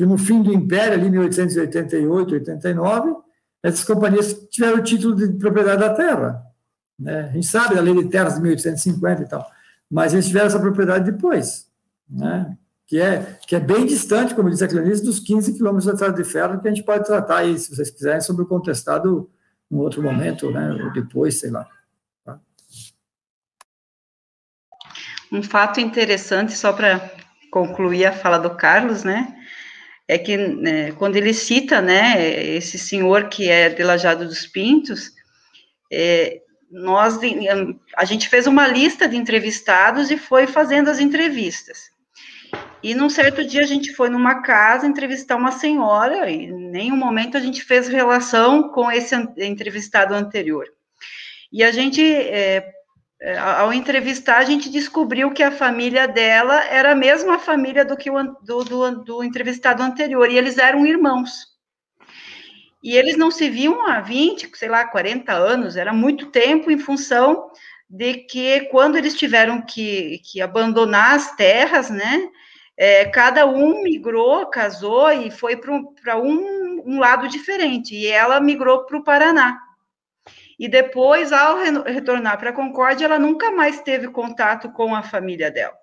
Que no fim do Império, ali em 1888, 89, essas companhias tiveram o título de propriedade da terra. Né? A gente sabe da lei de terras de 1850 e tal, mas eles tiveram essa propriedade depois né? que, é, que é bem distante, como diz a Clarice, dos 15 quilômetros da estrada de ferro, que a gente pode tratar aí, se vocês quiserem, sobre o contestado em outro momento, né, ou depois, sei lá. Tá? Um fato interessante, só para concluir a fala do Carlos, né, é que né, quando ele cita, né, esse senhor que é de Lajado dos Pintos, é, nós, a gente fez uma lista de entrevistados e foi fazendo as entrevistas. E num certo dia a gente foi numa casa entrevistar uma senhora, e em nenhum momento a gente fez relação com esse entrevistado anterior. E a gente, é, ao entrevistar, a gente descobriu que a família dela era a mesma família do que o do, do, do entrevistado anterior, e eles eram irmãos. E eles não se viam há 20, sei lá, 40 anos, era muito tempo em função de que quando eles tiveram que, que abandonar as terras, né, é, cada um migrou, casou e foi para um, um lado diferente. E ela migrou para o Paraná. E depois, ao retornar para Concórdia, ela nunca mais teve contato com a família dela.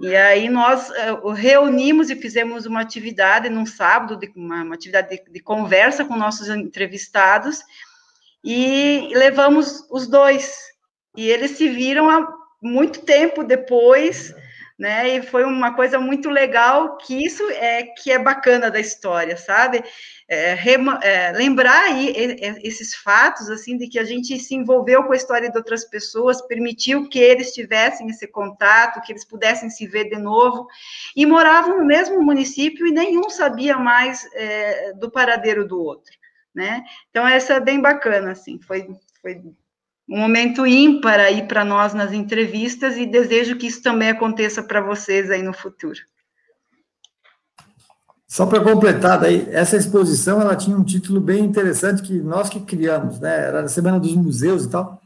E aí nós uh, reunimos e fizemos uma atividade num sábado, uma, uma, atividade de, de, conversa com nossos entrevistados, e levamos os dois. E eles se viram há muito tempo depois, né? E foi uma coisa muito legal que isso é que é bacana da história, sabe? É, é, lembrar aí esses fatos assim de que a gente se envolveu com a história de outras pessoas, permitiu que eles tivessem esse contato, que eles pudessem se ver de novo e moravam no mesmo município e nenhum sabia mais é, do paradeiro do outro, né? Então essa é bem bacana assim, foi foi um momento ímpar aí para nós nas entrevistas e desejo que isso também aconteça para vocês aí no futuro. Só para completar, daí, essa exposição ela tinha um título bem interessante que nós que criamos, né? Era a Semana dos Museus e tal.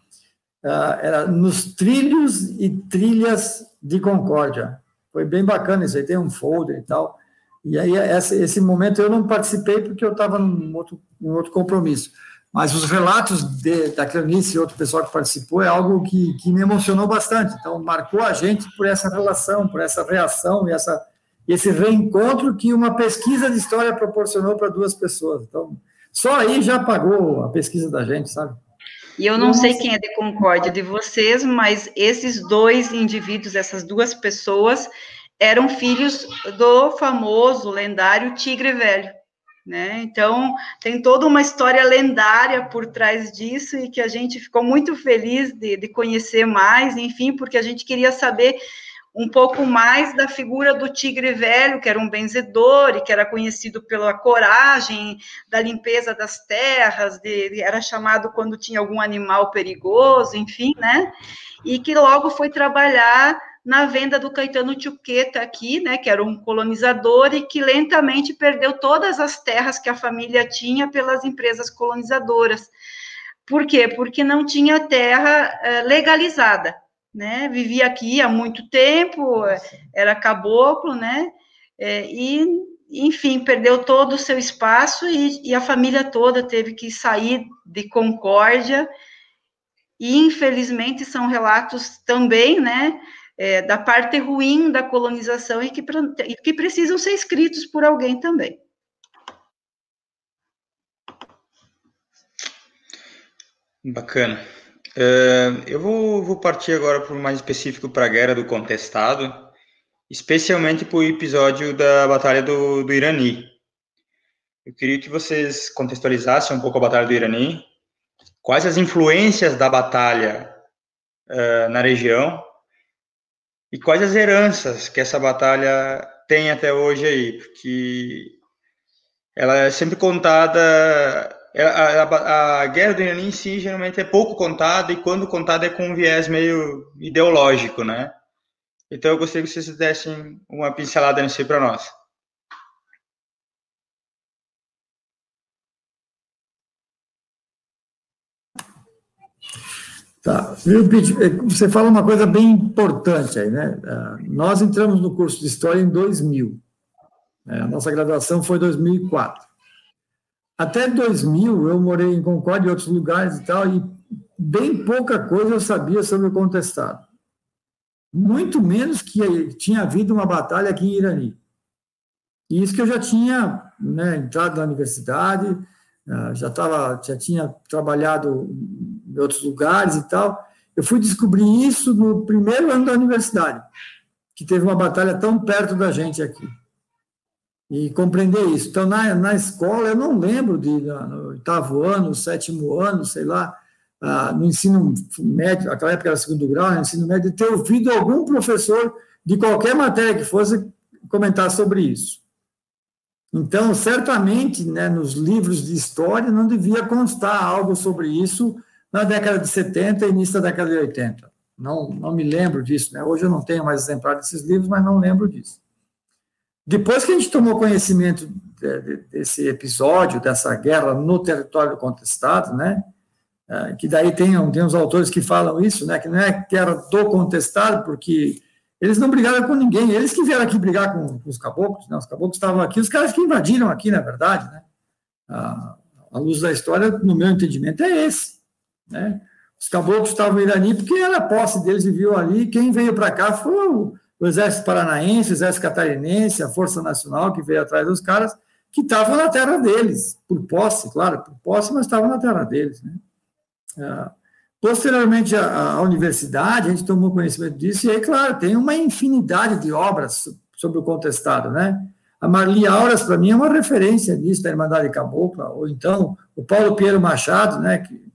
Uh, era Nos Trilhos e Trilhas de Concórdia. Foi bem bacana isso aí, tem um folder e tal. E aí, esse momento eu não participei porque eu estava num outro, num outro compromisso. Mas os relatos de, da Cleonice e outro pessoal que participou é algo que, que me emocionou bastante. Então, marcou a gente por essa relação, por essa reação e essa, esse reencontro que uma pesquisa de história proporcionou para duas pessoas. Então, só aí já pagou a pesquisa da gente, sabe? E eu não Nossa. sei quem é de concórdia de vocês, mas esses dois indivíduos, essas duas pessoas, eram filhos do famoso, lendário Tigre Velho. Né? Então, tem toda uma história lendária por trás disso e que a gente ficou muito feliz de, de conhecer mais, enfim, porque a gente queria saber um pouco mais da figura do tigre velho, que era um benzedor e que era conhecido pela coragem, da limpeza das terras, de, era chamado quando tinha algum animal perigoso, enfim, né? E que logo foi trabalhar na venda do Caetano Chuqueta aqui, né, que era um colonizador e que lentamente perdeu todas as terras que a família tinha pelas empresas colonizadoras. Por quê? Porque não tinha terra eh, legalizada, né? Vivia aqui há muito tempo, era caboclo, né? É, e, enfim, perdeu todo o seu espaço e, e a família toda teve que sair de Concórdia. E, infelizmente, são relatos também, né? É, da parte ruim da colonização e que, e que precisam ser escritos por alguém também. Bacana. Uh, eu vou, vou, partir agora para o mais específico para a Guerra do Contestado, especialmente para o episódio da Batalha do, do Irani. Eu queria que vocês contextualizassem um pouco a Batalha do Irani, quais as influências da batalha uh, na região e quais as heranças que essa batalha tem até hoje aí? Porque ela é sempre contada. A, a, a guerra do Irã em si geralmente é pouco contada e quando contada é com um viés meio ideológico, né? Então eu gostaria que vocês dessem uma pincelada nisso aí para nós. Tá. É, você fala uma coisa bem importante aí, né? Ah, nós entramos no curso de História em 2000. Né? A nossa graduação foi em 2004. Até 2000, eu morei em Concórdia e outros lugares e tal, e bem pouca coisa eu sabia sobre o contestado. Muito menos que tinha havido uma batalha aqui em Irani. E isso que eu já tinha né, entrado na universidade, ah, já, tava, já tinha trabalhado em outros lugares e tal. Eu fui descobrir isso no primeiro ano da universidade, que teve uma batalha tão perto da gente aqui. E compreender isso. Então, na, na escola, eu não lembro de, no oitavo ano, sétimo ano, sei lá, ah, no ensino médio, aquela época era segundo grau, no ensino médio, ter ouvido algum professor de qualquer matéria que fosse comentar sobre isso. Então, certamente, né, nos livros de história não devia constar algo sobre isso na década de 70 e início da década de 80. Não, não me lembro disso. Né? Hoje eu não tenho mais exemplar desses livros, mas não lembro disso. Depois que a gente tomou conhecimento desse episódio, dessa guerra no território contestado, né, é, que daí tem, tem uns autores que falam isso, né, que não é guerra do contestado, porque eles não brigaram com ninguém, eles que vieram aqui brigar com, os caboclos, né? os caboclos estavam aqui, os caras que invadiram aqui, na verdade, né? A, a luz da história, no meu entendimento, é esse, né? Os caboclos estavam em Irani porque era a posse deles, viviam ali, quem veio para cá foi o, o Exército Paranaense, o Exército Catarinense, a Força Nacional, que veio atrás dos caras, que estavam na terra deles, por posse, claro, por posse, mas estavam na terra deles, né? Ah, Posteriormente à, universidade, a gente tomou conhecimento disso, e aí, claro, tem uma infinidade de obras sobre o contestado, né? A Marli Auras, para mim, é uma referência nisso, da Irmandade Cabocla, ou então o Paulo Pinheiro Machado, né, que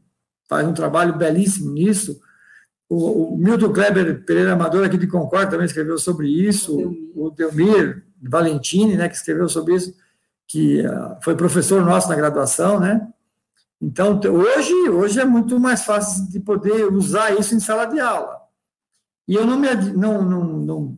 faz um trabalho belíssimo nisso, o, o Milton Kleber Pereira Amador, aqui de Concórdia, também escreveu sobre isso, o Delmir Valentini, né, que escreveu sobre isso, que uh, foi professor nosso na graduação, né, Então, hoje, hoje é muito mais fácil de poder usar isso em sala de aula. E eu não me não, não, não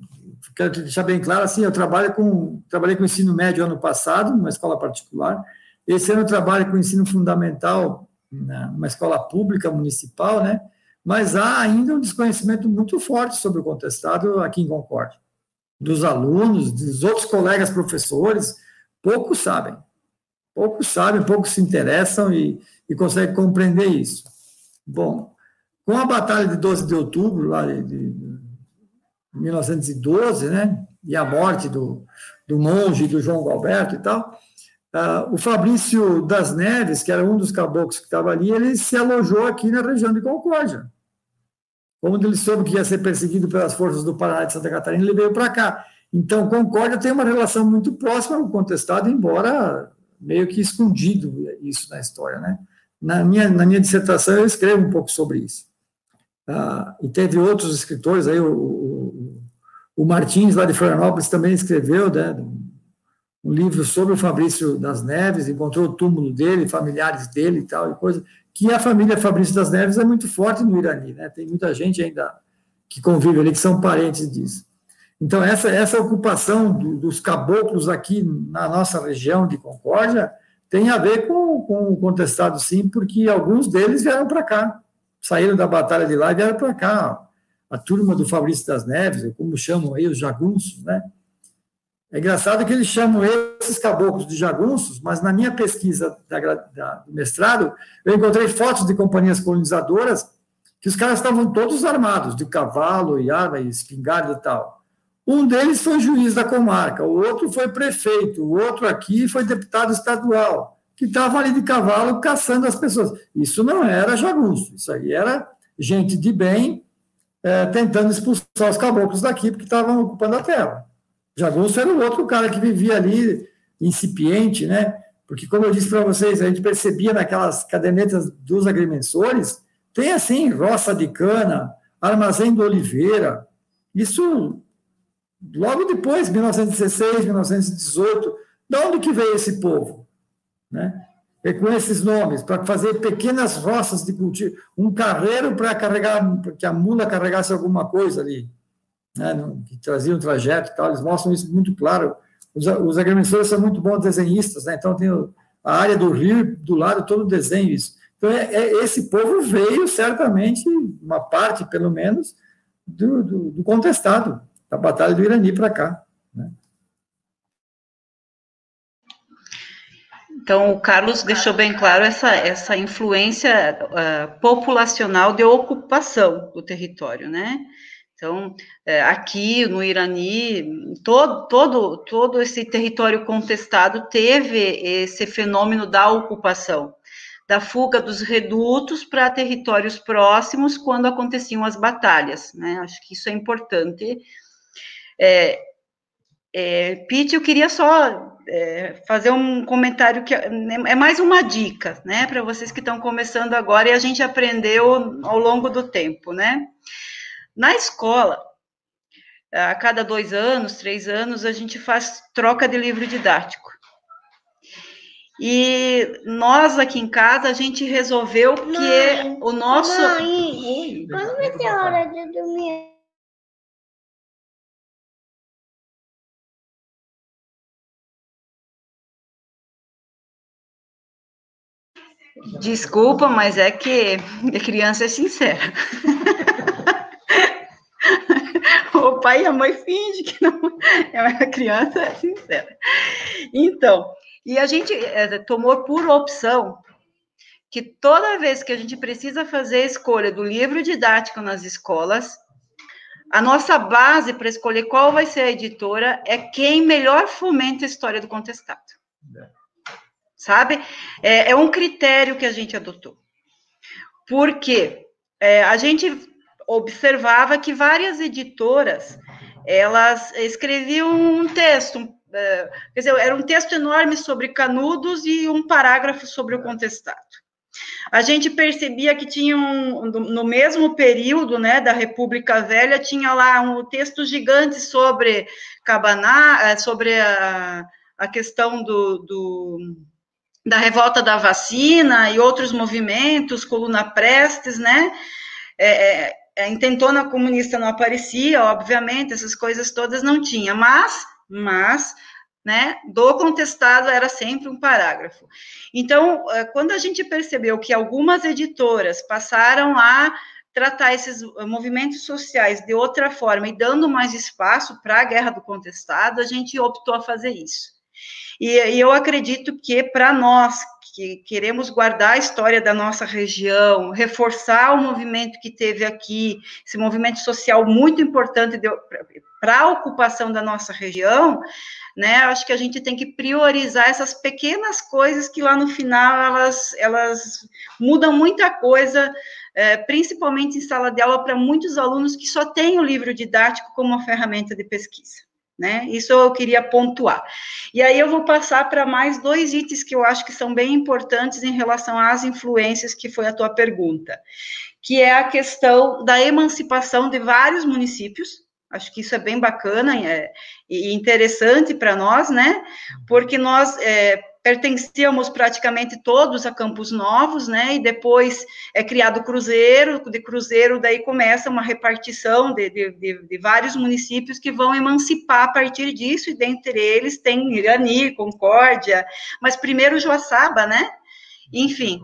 quero deixar bem claro assim, eu trabalho com trabalhei com ensino médio ano passado numa escola particular. Esse ano eu trabalho com ensino fundamental numa escola pública municipal, né? Mas há ainda um desconhecimento muito forte sobre o contestado aqui em Concórdia. Dos alunos, dos outros colegas professores, poucos sabem. Poucos sabem, poucos se interessam e, e conseguem compreender isso. Bom, com a batalha de 12 de outubro, lá de, de 1912, né, e a morte do, do monge, do João Galberto e tal, o Fabrício das Neves, que era um dos caboclos que estava ali, ele se alojou aqui na região de Concórdia. Quando ele soube que ia ser perseguido pelas forças do Paraná de Santa Catarina, ele veio para cá. Então, Concórdia tem uma relação muito próxima com o contestado, embora meio que escondido isso na história, né? Na minha, na minha dissertação eu escrevo um pouco sobre isso. Ah, e teve outros escritores aí, o, o, o, Martins, lá de Florianópolis, também escreveu né, um livro sobre o Fabrício das Neves, encontrou o túmulo dele, familiares dele e tal, e coisa, que a família Fabrício das Neves é muito forte no Irani, né? Tem muita gente ainda que convive ali, que são parentes disso. Então, essa, essa ocupação do, dos caboclos aqui na nossa região de Concórdia tem a ver com, com o contestado, sim, porque alguns deles vieram para cá, saíram da batalha de lá e vieram para cá. A turma do Fabrício das Neves, como chamam aí os jagunços, né? É engraçado que eles chamam esses caboclos de jagunços, mas na minha pesquisa da, da, do mestrado, eu encontrei fotos de companhias colonizadoras que os caras estavam todos armados, de cavalo e arma e espingarda e tal. Um deles foi juiz da comarca, o outro foi prefeito, o outro aqui foi deputado estadual, que estava ali de cavalo caçando as pessoas. Isso não era jagunço, isso aí era gente de bem é, tentando expulsar os caboclos daqui porque estavam ocupando a terra. Jagunço era o outro cara que vivia ali incipiente, né? Porque, como eu disse para vocês, a gente percebia naquelas cadernetas dos agrimensores, tem assim, roça de cana, armazém do Oliveira. Isso logo depois, 1916, 1918, de onde que veio esse povo? Né? E com esses nomes, para fazer pequenas roças de cultivo, um carreiro para carregar, que a mula carregasse alguma coisa ali, né? que trazia um trajeto e tal, eles mostram isso muito claro. Os, os agrimensores são muito bons desenhistas, né? então tem a área do rio do lado, todo desenho isso. Então, é, é, esse povo veio, certamente, uma parte, pelo menos, do, do, do contestado, da Batalha do Irani para cá. Né? Então, o Carlos deixou bem claro essa, essa influência uh, populacional de ocupação do território, né? Então, é, aqui no Irani, todo, todo, todo esse território contestado teve esse fenômeno da ocupação, da fuga dos redutos para territórios próximos quando aconteciam as batalhas, né? Acho que isso é importante é, é, Pete, eu queria só é, fazer um comentário que é, é mais uma dica, né, para vocês que estão começando agora e a gente aprendeu ao longo do tempo, né? Na escola, a cada dois anos, três anos, a gente faz troca de livro didático. E nós aqui em casa, a gente resolveu que mãe, o nosso. Mãe, quando vai ser a hora de dormir? Desculpa, mas é que a criança é sincera. o pai e a mãe fingem que não é, a criança sincera. Então, e a gente é, tomou por opção que toda vez que a gente precisa fazer a escolha do livro didático nas escolas, a nossa base para escolher qual vai ser a editora é quem melhor fomenta a história do contestado sabe? É, é um critério que a gente adotou. Porque é, a gente observava que várias editoras elas escreviam um texto, é, quer dizer, era um texto enorme sobre Canudos e um parágrafo sobre o contestado. A gente percebia que tinha um, no mesmo período, né, da República Velha, tinha lá um texto gigante sobre Cabaná, é, sobre a, a questão do, do da revolta da vacina e outros movimentos, Coluna Prestes, né? É, é, é, intentona comunista não aparecia, obviamente, essas coisas todas não tinha, mas, mas, né, do contestado era sempre um parágrafo. Então, é, quando a gente percebeu que algumas editoras passaram a tratar esses movimentos sociais de outra forma e dando mais espaço para a guerra do contestado, a gente optou a fazer isso. E, e eu acredito que para nós que queremos guardar a história da nossa região, reforçar o movimento que teve aqui, esse movimento social muito importante para a ocupação da nossa região, né? Acho que a gente tem que priorizar essas pequenas coisas que lá no final elas, elas mudam muita coisa, é, principalmente em sala de aula para muitos alunos que só têm o livro didático como uma ferramenta de pesquisa né? Isso eu queria pontuar. E aí eu vou passar para mais dois itens que eu acho que são bem importantes em relação às influências, que foi a tua pergunta, que é a questão da emancipação de vários municípios. Acho que isso é bem bacana é, e interessante para nós, né? Porque nós é, pertencíamos praticamente todos a Campos Novos, né? E depois é criado Cruzeiro, de Cruzeiro daí começa uma repartição de, de, de, de, vários municípios que vão emancipar a partir disso, e dentre eles tem Irani, Concórdia, mas primeiro Joaçaba, né? Enfim,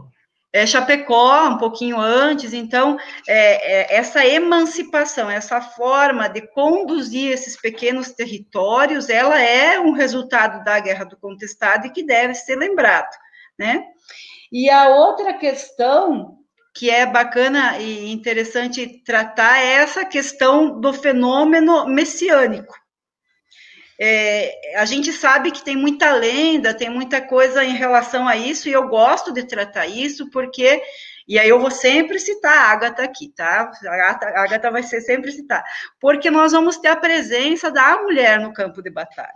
é, Chapecó, um pouquinho antes, então, é, é, essa emancipação, essa forma de conduzir esses pequenos territórios, ela é um resultado da Guerra do Contestado e que deve ser lembrado, né? E a outra questão que é bacana e interessante tratar é essa questão do fenômeno messiânico, é, a gente sabe que tem muita lenda, tem muita coisa em relação a isso, e eu gosto de tratar isso, porque. E aí eu vou sempre citar a Agatha aqui, tá? A Agatha vai ser sempre citar. Porque nós vamos ter a presença da mulher no campo de batalha,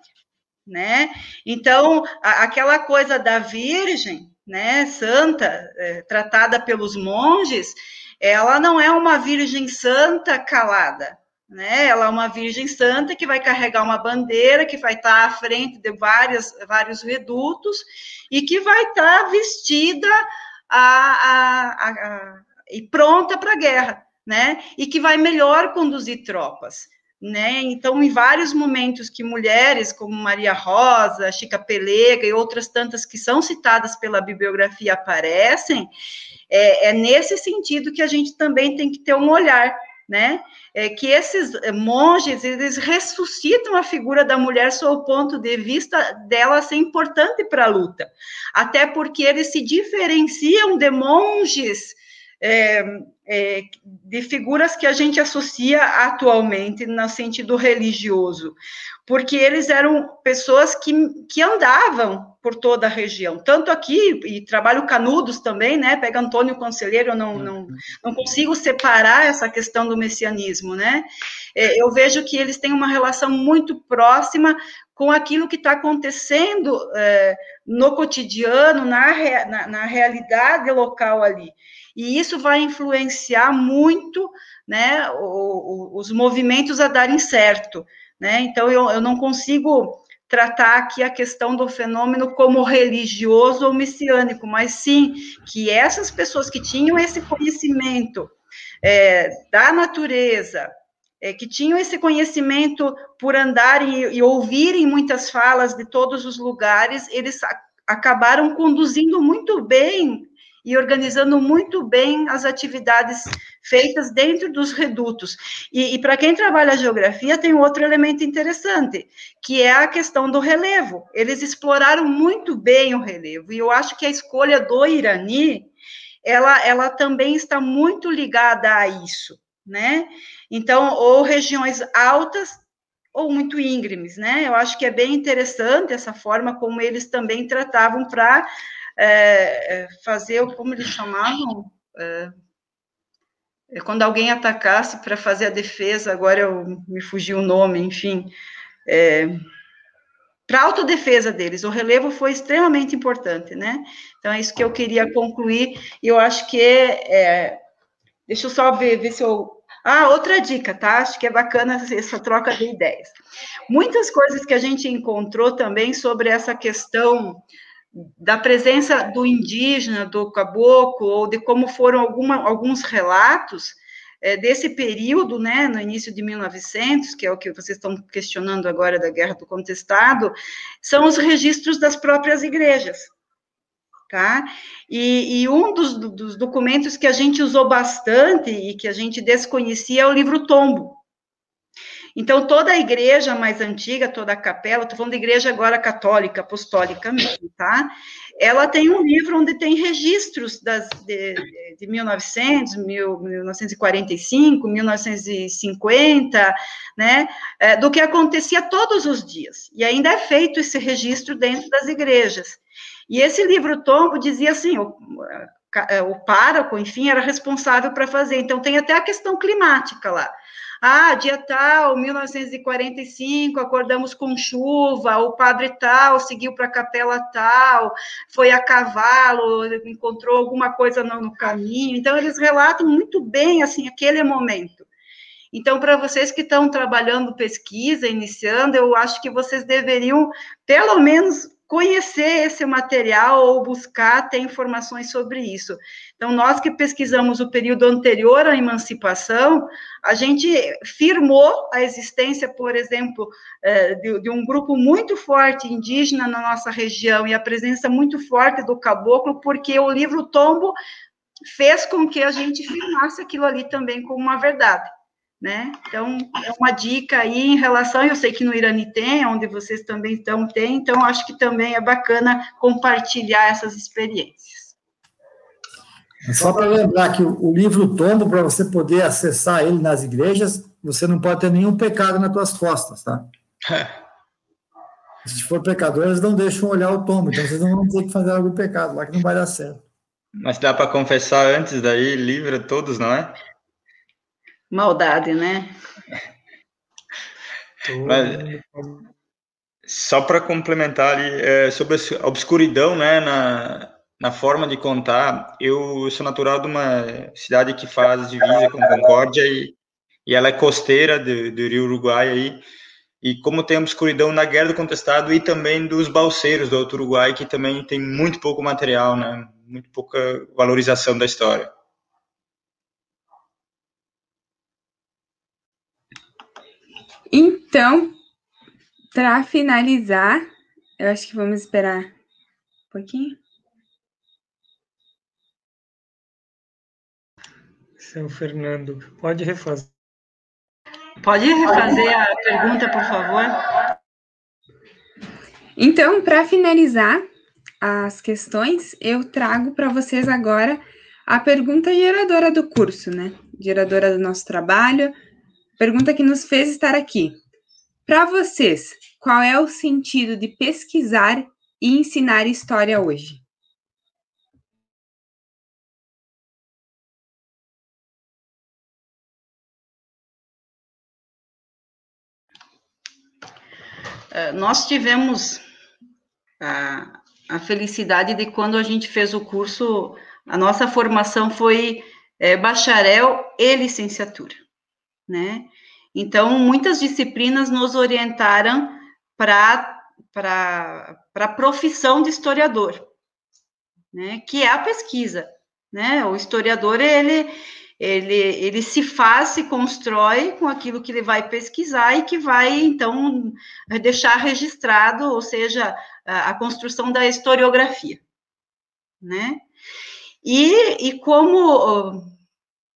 né? Então, a, aquela coisa da virgem, né, santa, é, tratada pelos monges, ela não é uma virgem santa calada, né? Ela é uma virgem santa que vai carregar uma bandeira, que vai estar à frente de várias, vários redutos e que vai estar vestida a, a, a, e pronta para a guerra, né? E que vai melhor conduzir tropas. Né? Então, em vários momentos que mulheres como Maria Rosa, Chica Pelega e outras tantas que são citadas pela bibliografia aparecem, é, é nesse sentido que a gente também tem que ter um olhar né? É que esses monges, eles ressuscitam a figura da mulher sob o ponto de vista dela ser importante para a luta. Até porque eles se diferenciam de monges é, é, de figuras que a gente associa atualmente no sentido religioso, porque eles eram pessoas que, que andavam por toda a região, tanto aqui, e trabalho Canudos também, né, pega Antônio Conselheiro, eu não, não, não consigo separar essa questão do messianismo, né, é, eu vejo que eles têm uma relação muito próxima com aquilo que está acontecendo é, no cotidiano, na, na, na realidade local ali, e isso vai influenciar muito né, o, o, os movimentos a darem certo. Né? Então, eu, eu não consigo tratar aqui a questão do fenômeno como religioso ou messiânico, mas sim que essas pessoas que tinham esse conhecimento é, da natureza, é, que tinham esse conhecimento por andarem e, e ouvirem muitas falas de todos os lugares, eles acabaram conduzindo muito bem e organizando muito bem as atividades feitas dentro dos redutos. E, e para quem trabalha a geografia, tem outro elemento interessante, que é a questão do relevo. Eles exploraram muito bem o relevo, e eu acho que a escolha do Irani, ela, ela também está muito ligada a isso, né? Então, ou regiões altas ou muito íngremes, né? Eu acho que é bem interessante essa forma como eles também tratavam para é, é, fazer, como eles chamavam, é, é quando alguém atacasse para fazer a defesa, agora eu me fugiu o nome, enfim, é, para a autodefesa deles, o relevo foi extremamente importante, né? Então, é isso que eu queria concluir, e eu acho que é, deixa eu só ver, ver se eu ah, outra dica, tá? Acho que é bacana essa troca de ideias. Muitas coisas que a gente encontrou também sobre essa questão da presença do indígena, do caboclo, ou de como foram alguma, alguns relatos é, desse período, né, no início de 1900, que é o que vocês estão questionando agora da Guerra do Contestado, são os registros das próprias igrejas. Tá? E, e um dos, dos documentos que a gente usou bastante e que a gente desconhecia é o livro Tombo, então, toda a igreja mais antiga, toda a capela, estou falando de igreja agora católica, apostólica mesmo, tá? Ela tem um livro onde tem registros das, de, de 1900, 1945, 1950, né? É, do que acontecia todos os dias. E ainda é feito esse registro dentro das igrejas. E esse livro tombo dizia assim, o, o pároco, enfim, era responsável para fazer. Então, tem até a questão climática lá. Ah, dia tal, 1945, acordamos com chuva, o padre tal seguiu para a capela tal, foi a cavalo, encontrou alguma coisa no, no caminho. Então, eles relatam muito bem, assim, aquele momento. Então, para vocês que estão trabalhando pesquisa, iniciando, eu acho que vocês deveriam, pelo menos, conhecer esse material ou buscar ter informações sobre isso. Então, nós que pesquisamos o período anterior à emancipação, a gente firmou a existência, por exemplo, é, de, um grupo muito forte indígena na nossa região e a presença muito forte do caboclo, porque o livro Tombo fez com que a gente firmasse aquilo ali também como uma verdade né? Então, é uma dica aí em relação, eu sei que no Irani tem, onde vocês também estão, tem, então acho que também é bacana compartilhar essas experiências. Só para lembrar que o livro tombo, para você poder acessar ele nas igrejas, você não pode ter nenhum pecado nas tuas costas, tá? Se for pecador, eles não deixam olhar o tombo, então vocês não vão ter que fazer algum pecado lá, que não vai dar certo. Mas dá para confessar antes daí, livra todos, não é? Maldade, né? Mas, só para complementar ali, é, sobre a obscuridão, né, na, na forma de contar, eu sou natural de uma cidade que faz divisa com Concórdia e, e ela é costeira do, do Rio Uruguai aí, e como tem obscuridão na Guerra do Contestado e também dos balseiros do Alto Uruguai, que também tem muito pouco material, né, muito pouca valorização da história. Então, para finalizar, eu acho que vamos esperar um pouquinho. Seu Fernando, pode refazer. Pode refazer a pergunta, por favor? Então, para finalizar as questões, eu trago para vocês agora a pergunta geradora do curso, né? Geradora do nosso trabalho, Pergunta que nos fez estar aqui. Para vocês, qual é o sentido de pesquisar e ensinar história hoje? É, nós tivemos a, a, felicidade de quando a gente fez o curso, a nossa formação foi é, bacharel e licenciatura né? Então, muitas disciplinas nos orientaram para a profissão de historiador, né? Que é a pesquisa, né? O historiador, ele, ele, ele se faz, se constrói com aquilo que ele vai pesquisar e que vai, então, deixar registrado, ou seja, a, a construção da historiografia, né? E, e como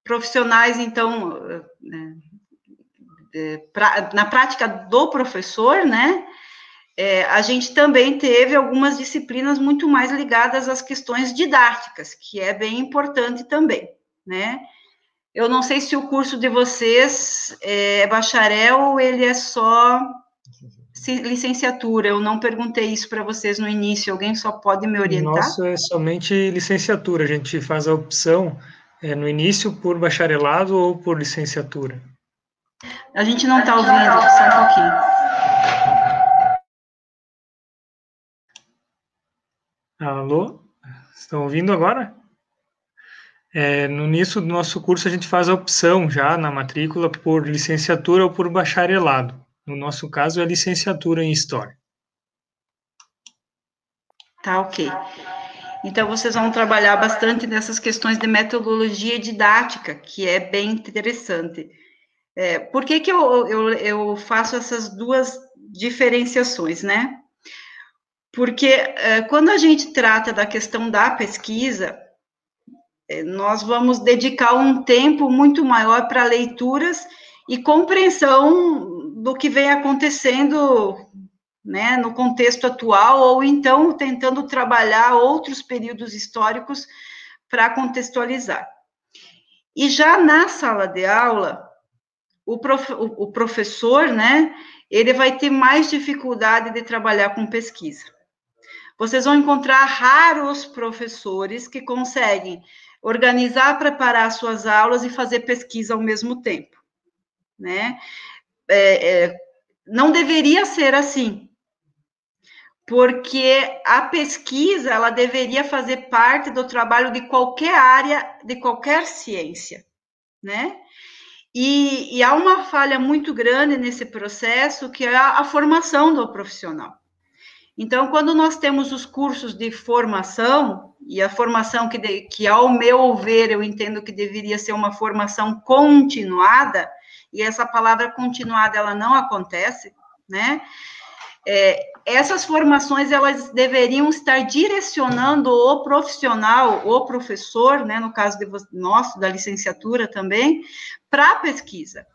profissionais, então, né, pra, na prática do professor, né, é, a gente também teve algumas disciplinas muito mais ligadas às questões didáticas, que é bem importante também, né. Eu não sei se o curso de vocês é bacharel ou ele é só licenciatura. Eu não perguntei isso para vocês no início. Alguém só pode me orientar? Nosso é somente licenciatura. A gente faz a opção é, no início por bacharelado ou por licenciatura. A gente não está ouvindo, só um pouquinho. Alô? Estão ouvindo agora? É, no início do nosso curso, a gente faz a opção já na matrícula por licenciatura ou por bacharelado. No nosso caso, é licenciatura em História. Tá ok. Então, vocês vão trabalhar bastante nessas questões de metodologia didática, que é bem interessante. É, por que, que eu, eu, eu faço essas duas diferenciações, né? Porque é, quando a gente trata da questão da pesquisa, é, nós vamos dedicar um tempo muito maior para leituras e compreensão do que vem acontecendo né, no contexto atual, ou então tentando trabalhar outros períodos históricos para contextualizar. E já na sala de aula, o, prof, o, o professor, né, ele vai ter mais dificuldade de trabalhar com pesquisa. Vocês vão encontrar raros professores que conseguem organizar, preparar suas aulas e fazer pesquisa ao mesmo tempo, né? É, é, não deveria ser assim, porque a pesquisa ela deveria fazer parte do trabalho de qualquer área, de qualquer ciência, né? E, e há uma falha muito grande nesse processo, que é a, a formação do profissional. Então, quando nós temos os cursos de formação, e a formação que, de, que, ao meu ver, eu entendo que deveria ser uma formação continuada, e essa palavra continuada, ela não acontece, né? É, essas formações elas deveriam estar direcionando o profissional, o professor, né, no caso de nosso da licenciatura também, para a pesquisa.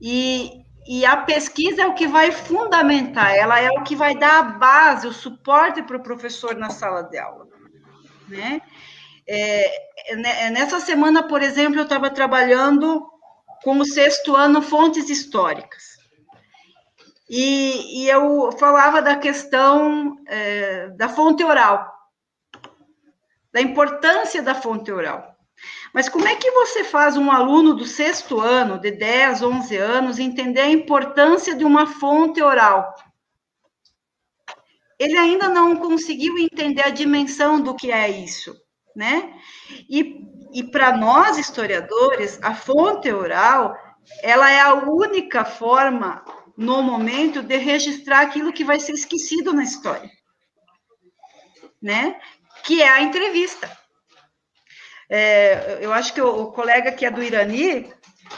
E, e a pesquisa é o que vai fundamentar, ela é o que vai dar a base, o suporte para o professor na sala de aula, né? É, né, é nessa semana, por exemplo, eu estava trabalhando com o sexto ano fontes históricas. E, e eu falava da questão é, da fonte oral, da importância da fonte oral. Mas como é que você faz um aluno do sexto ano, de 10, 11 anos, entender a importância de uma fonte oral? Ele ainda não conseguiu entender a dimensão do que é isso, né? E, e para nós, historiadores, a fonte oral, ela é a única forma no momento de registrar aquilo que vai ser esquecido na história, né? Que é a entrevista. É, eu acho que o, o colega que é do Irani,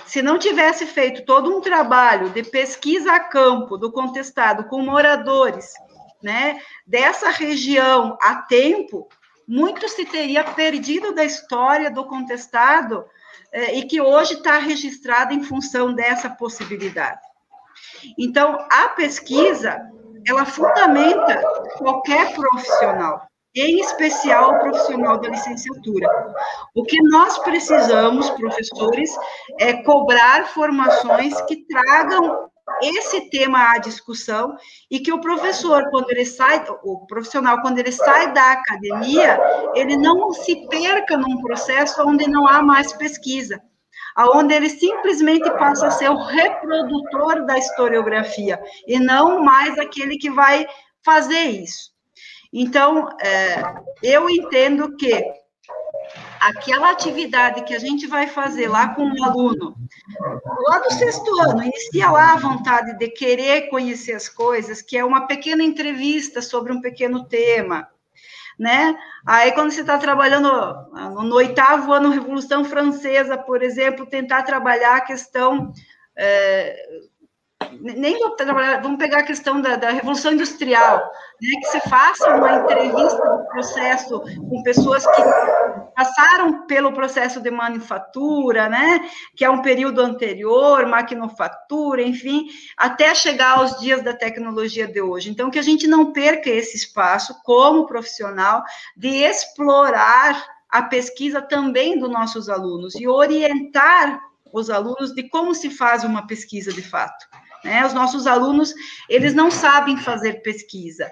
se não tivesse feito todo um trabalho de pesquisa a campo do contestado com moradores, né, dessa região a tempo, muito se teria perdido da história do contestado é, e que hoje está registrado em função dessa possibilidade. Então, a pesquisa, ela fundamenta qualquer profissional, em especial o profissional da licenciatura. O que nós precisamos, professores, é cobrar formações que tragam esse tema à discussão e que o professor, quando ele sai, o profissional, quando ele sai da academia, ele não se perca num processo onde não há mais pesquisa aonde ele simplesmente passa a ser o reprodutor da historiografia e não mais aquele que vai fazer isso. Então, é, eu entendo que aquela atividade que a gente vai fazer lá com o aluno, lá do sexto ano, inicia lá a vontade de querer conhecer as coisas, que é uma pequena entrevista sobre um pequeno tema, né? Aí, quando você está trabalhando no, no, oitavo ano Revolução Francesa, por exemplo, tentar trabalhar a questão. É, nem vou trabalhar, vamos pegar a questão da, da Revolução Industrial, né, que você faça uma entrevista do processo com pessoas que passaram pelo processo de manufatura, né, que é um período anterior, maquinofatura, enfim, até chegar aos dias da tecnologia de hoje. Então, que a gente não perca esse espaço como profissional de explorar a pesquisa também dos nossos alunos e orientar os alunos de como se faz uma pesquisa de fato. Né? Os nossos alunos, eles não sabem fazer pesquisa.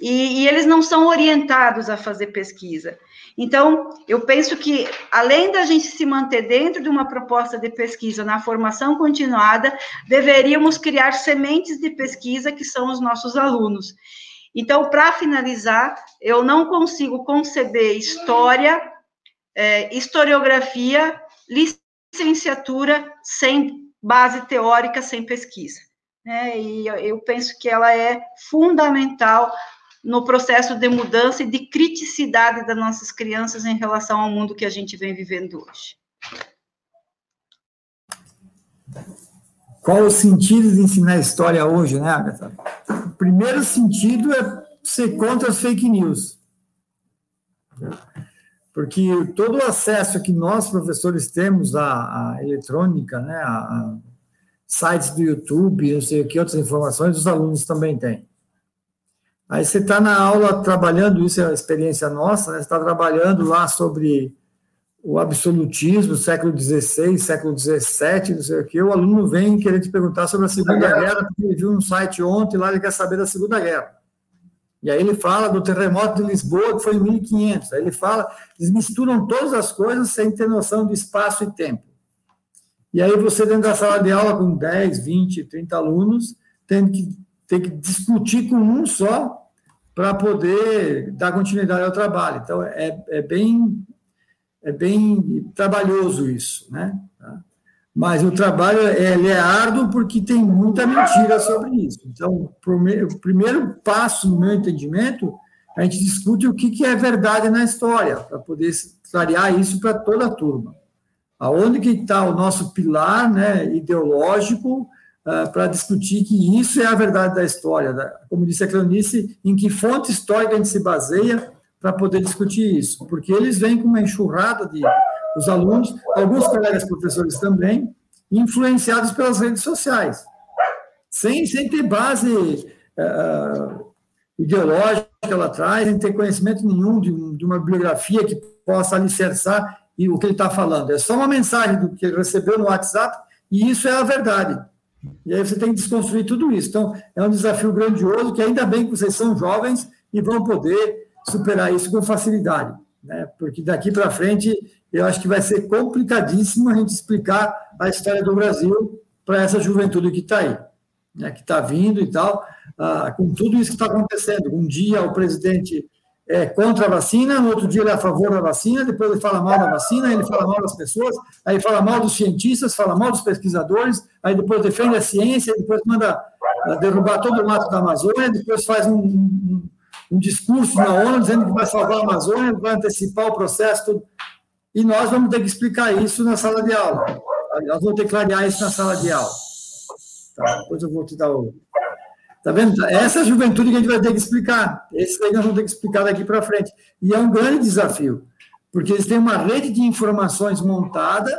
E, e, eles não são orientados a fazer pesquisa. Então, eu penso que, além da gente se manter dentro de uma proposta de pesquisa na formação continuada, deveríamos criar sementes de pesquisa que são os nossos alunos. Então, para finalizar, eu não consigo conceber história, é, historiografia, licenciatura sem base teórica, sem pesquisa. Né? E eu penso que ela é fundamental no processo de mudança e de criticidade das nossas crianças em relação ao mundo que a gente vem vivendo hoje. Qual o sentido de ensinar história hoje, né, Agatha? O primeiro sentido é ser contra as fake news. Porque todo o acesso que nós, professores, temos à, à eletrônica, né, a, a, sites do YouTube, não sei o que, outras informações, os alunos também têm. Aí você está na aula trabalhando, isso é a experiência nossa, né? Você está trabalhando lá sobre o absolutismo, século XVI, século XVII, não sei o quê, o aluno vem querer te perguntar sobre a Segunda Guerra, porque ele viu um site ontem lá, ele quer saber da Segunda Guerra. E aí ele fala do terremoto de Lisboa, que foi em 1500. Aí ele fala, eles misturam todas as coisas sem ter noção de espaço e tempo. E aí você dentro da sala de aula com 10, 20, 30 alunos, tem que, tem que discutir com um só para poder dar continuidade ao trabalho. Então, é, é bem é bem trabalhoso isso, né? Tá? Mas o trabalho é árduo porque tem muita mentira sobre isso. Então, o primeiro passo, no meu entendimento, a gente discute o que é verdade na história, para poder clarear isso para toda a turma. Aonde que está o nosso pilar né, ideológico uh, para discutir que isso é a verdade da história. Como disse a Cleonice, em que fonte histórica a gente se baseia para poder discutir isso, porque eles vêm com uma enxurrada de os alunos, alguns colegas professores também, influenciados pelas redes sociais, sem, sem ter base uh, ideológica lá atrás, sem ter conhecimento nenhum de, de uma bibliografia que possa alicerçar e o que ele está falando. É só uma mensagem do que ele recebeu no WhatsApp e isso é a verdade. E aí você tem que desconstruir tudo isso. Então, é um desafio grandioso que ainda bem que vocês são jovens e vão poder superar isso com facilidade, né? porque daqui para frente eu acho que vai ser complicadíssimo a gente explicar a história do Brasil para essa juventude que está aí, né? que está vindo e tal, ah, com tudo isso que está acontecendo. Um dia o presidente é contra a vacina, no outro dia ele é a favor da vacina, depois ele fala mal da vacina, ele fala mal das pessoas, aí fala mal dos cientistas, fala mal dos pesquisadores, aí depois defende a ciência, depois manda ah, derrubar todo o mato da Amazônia, depois faz um, um um discurso na ONU dizendo que vai salvar a Amazônia, vai antecipar o processo, tudo. E nós vamos ter que explicar isso na sala de aula. Nós vamos ter que clarear isso na sala de aula. Tá, depois eu vou te dar o. Tá vendo? Essa é a juventude que a gente vai ter que explicar. Esse daí nós vamos ter que explicar daqui para frente. E é um grande desafio, porque eles têm uma rede de informações montada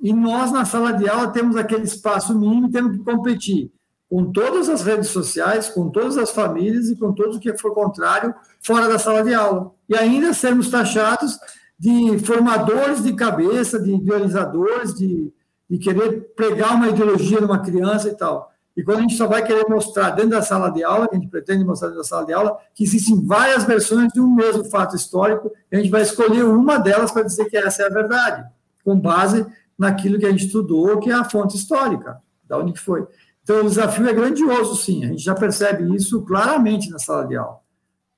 e nós, na sala de aula, temos aquele espaço mínimo e temos que competir com todas as redes sociais, com todas as famílias e com tudo que for contrário fora da sala de aula. E ainda sermos taxados de formadores de cabeça, de idealizadores, de, de querer pregar uma ideologia numa criança e tal. E quando a gente só vai querer mostrar dentro da sala de aula, a gente pretende mostrar dentro da sala de aula, que existem várias versões de um mesmo fato histórico, e a gente vai escolher uma delas para dizer que essa é a verdade, com base naquilo que a gente estudou, que é a fonte histórica, da onde que foi. Então, o desafio é grandioso, sim. A gente já percebe isso claramente na sala de aula.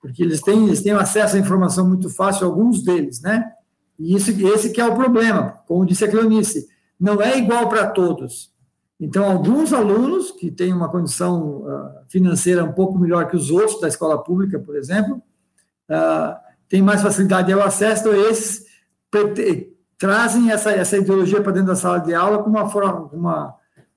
Porque eles têm, eles têm acesso à informação muito fácil, alguns deles, né? E isso, esse que é o problema. Como disse a Cleonice, não é igual para todos. Então, alguns alunos que têm uma condição uh, financeira um pouco melhor que os outros, da escola pública, por exemplo, uh, têm mais facilidade ao acesso, então esses trazem essa, essa ideologia para dentro da sala de aula com uma, forma, uma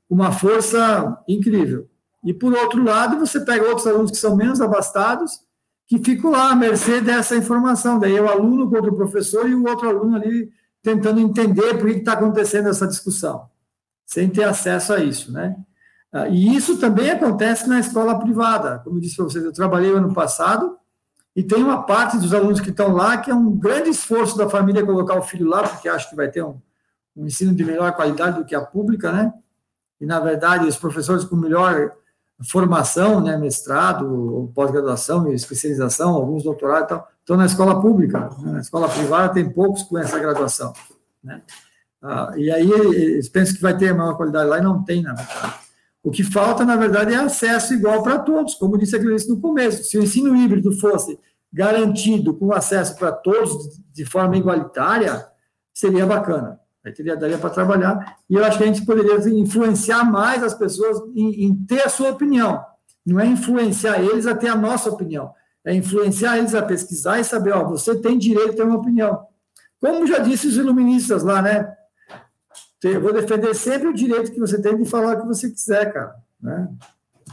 uma força incrível. E, por outro lado, você pega outros alunos que são menos abastados, que ficam lá à mercê dessa informação. Daí é o aluno contra o professor e o outro aluno ali tentando entender por que está acontecendo essa discussão, sem ter acesso a isso, né? Ah, e isso também acontece na escola privada. Como eu disse para vocês, eu trabalhei ano passado e tem uma parte dos alunos que estão lá que é um grande esforço da família colocar o filho lá, porque acho que vai ter um, um ensino de melhor qualidade do que a pública, né? e, na verdade, os professores com melhor formação, né, mestrado, pós-graduação especialização, alguns doutorados e tal, estão na escola pública. Né? Na escola privada tem poucos com essa graduação. Né? Ah, e aí eles pensam que vai ter maior qualidade lá e não tem, na verdade. O que falta, na verdade, é acesso igual para todos, como disse a Cleonice no começo. Se o ensino híbrido fosse garantido com acesso para todos de forma igualitária, seria bacana. Aí teria, daria para trabalhar. E eu acho que a gente poderia influenciar mais as pessoas em, em, ter a sua opinião. Não é influenciar eles a ter a nossa opinião. é influenciar eles a pesquisar e saber, ó, você tem direito a ter uma opinião. Como já disse os iluministas lá, né? Eu vou defender sempre o direito que você tem de falar o que você quiser, cara. Né?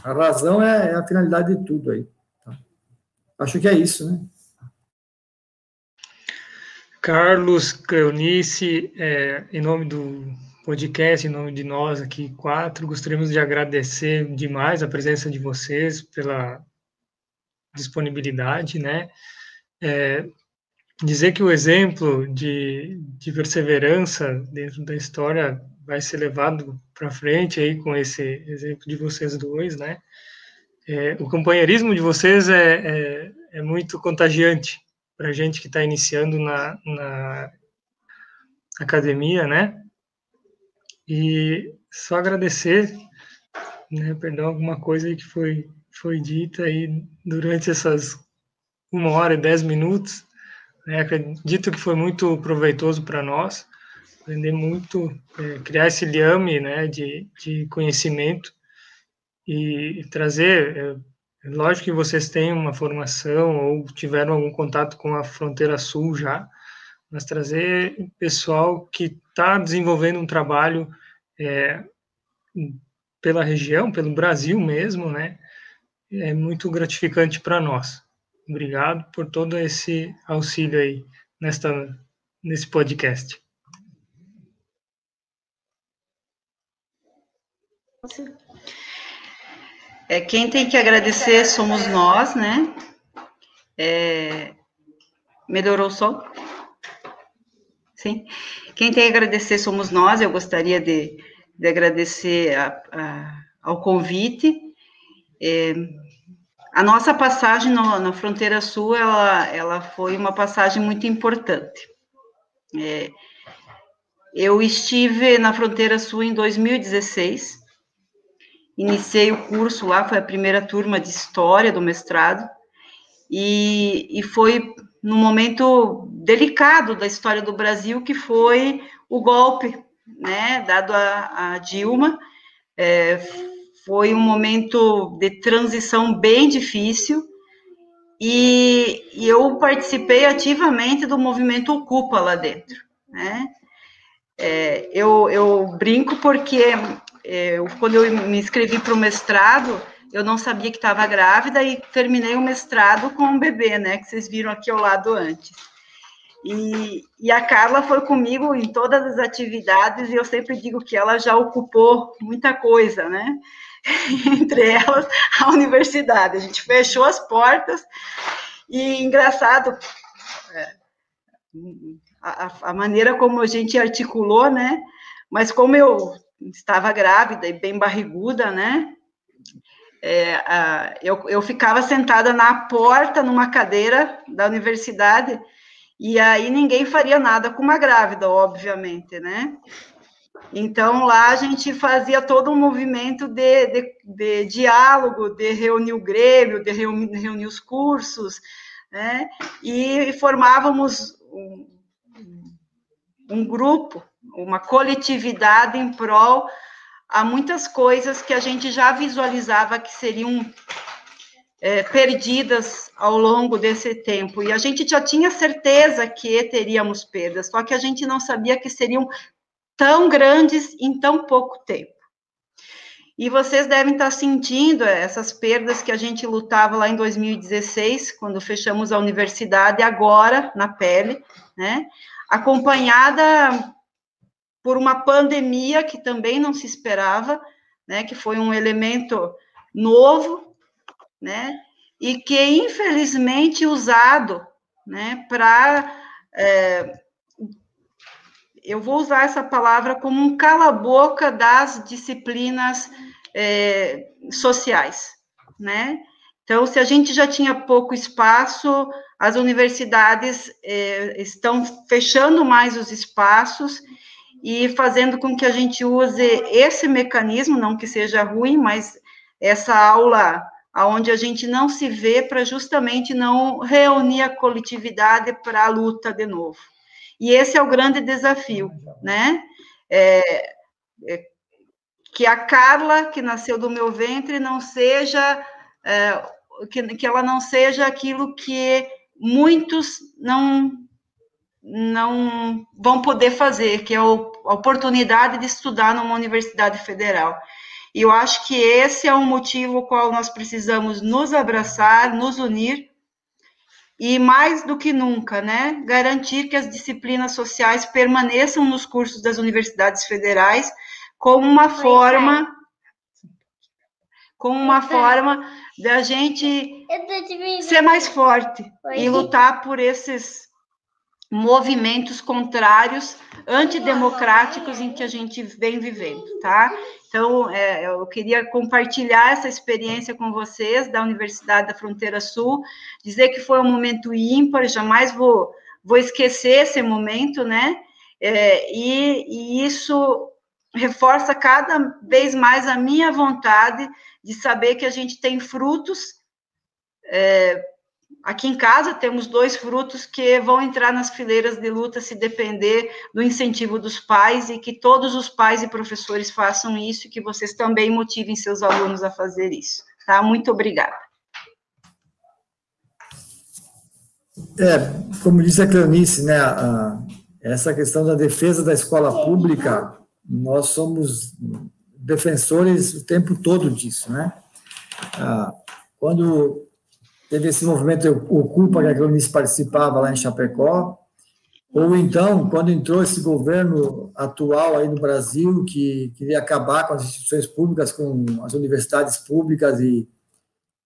A razão é, é a finalidade de tudo aí. Tá? Acho que é isso, né? Carlos, Cleonice, é, em nome do podcast, em nome de nós aqui quatro, gostaríamos de agradecer demais a presença de vocês pela disponibilidade, né? É, dizer que o exemplo de, de perseverança dentro da história vai ser levado para frente aí com esse exemplo de vocês dois, né? É, o companheirismo de vocês é, é, é muito contagiante para gente que está iniciando na, na academia, né? E só agradecer, né? Perdão alguma coisa aí que foi foi dita aí durante essas uma hora e dez minutos. Né? Acredito que foi muito proveitoso para nós, aprender muito, é, criar esse liame né, de, de conhecimento e trazer. É, lógico que vocês têm uma formação ou tiveram algum contato com a fronteira sul já, mas trazer pessoal que está desenvolvendo um trabalho é, pela região, pelo Brasil mesmo, né? É muito gratificante para nós. Obrigado por todo esse auxílio aí nesta, nesse podcast. É, quem tem que agradecer somos nós, né? É, melhorou o som? Sim. Quem tem que agradecer somos nós. Eu gostaria de, de agradecer a, a, ao convite. É, a nossa passagem no, na fronteira sul, ela, ela foi uma passagem muito importante. É, eu estive na fronteira sul em 2016, iniciei o curso lá, foi a primeira turma de história do mestrado, e, e foi num momento delicado da história do Brasil, que foi o golpe, né, dado a, a Dilma, é, foi um momento de transição bem difícil. E, e eu participei ativamente do movimento Ocupa lá dentro, né? É, eu, eu brinco porque eu, quando eu me inscrevi para o mestrado, eu não sabia que estava grávida e terminei o mestrado com um bebê, né? Que vocês viram aqui ao lado antes. E, e, a Carla foi comigo em todas as atividades e eu sempre digo que ela já ocupou muita coisa, né? entre elas a universidade. A gente fechou as portas e engraçado é, a, a, maneira como a gente articulou, né? Mas como eu estava grávida e bem barriguda, né? É, a, eu, eu ficava sentada na porta, numa cadeira da universidade, e aí ninguém faria nada com uma grávida, obviamente, né? Então, lá a gente fazia todo um movimento de, de, de diálogo, de reunir o Grêmio, de reunir, reunir os cursos, né? e formávamos um, um grupo, uma coletividade em prol a muitas coisas que a gente já visualizava que seriam é, perdidas ao longo desse tempo. E a gente já tinha certeza que teríamos perdas, só que a gente não sabia que seriam tão grandes em tão pouco tempo. E vocês devem estar sentindo essas perdas que a gente lutava lá em 2016, quando fechamos a universidade, agora na pele, né? Acompanhada por uma pandemia que também não se esperava, né? Que foi um elemento novo, né? E que infelizmente usado, né? Para é, eu vou usar essa palavra como um cala-boca das disciplinas é, sociais, né? Então, se a gente já tinha pouco espaço, as universidades é, estão fechando mais os espaços e fazendo com que a gente use esse mecanismo, não que seja ruim, mas essa aula onde a gente não se vê para justamente não reunir a coletividade para a luta de novo. E esse é o grande desafio, né? É, é, que a Carla, que nasceu do meu ventre, não seja é, que, que ela não seja aquilo que muitos não não vão poder fazer, que é a oportunidade de estudar numa universidade federal. E eu acho que esse é um motivo qual nós precisamos nos abraçar, nos unir e mais do que nunca, né, garantir que as disciplinas sociais permaneçam nos cursos das universidades federais como uma forma como uma forma da gente ser mais forte e lutar por esses movimentos contrários, antidemocráticos em que a gente vem vivendo, tá? Então, é, eu queria compartilhar essa experiência com vocês da Universidade da Fronteira Sul, dizer que foi um momento ímpar, jamais vou, vou esquecer esse momento, né? É, e, e isso reforça cada vez mais a minha vontade de saber que a gente tem frutos. É, aqui em casa temos dois frutos que vão entrar nas fileiras de luta se depender do incentivo dos pais e que todos os pais e professores façam isso e que vocês também motivem seus alunos a fazer isso. Tá? Muito obrigada. É, como disse a Cleonice, né, a, essa questão da defesa da escola pública nós somos defensores o tempo todo disso, né? Ah, quando teve esse movimento Ocupa, que a Cleonice participava lá em Chapecó, ou então, quando entrou esse governo atual aí no Brasil, que queria acabar com as instituições públicas, com as universidades públicas e,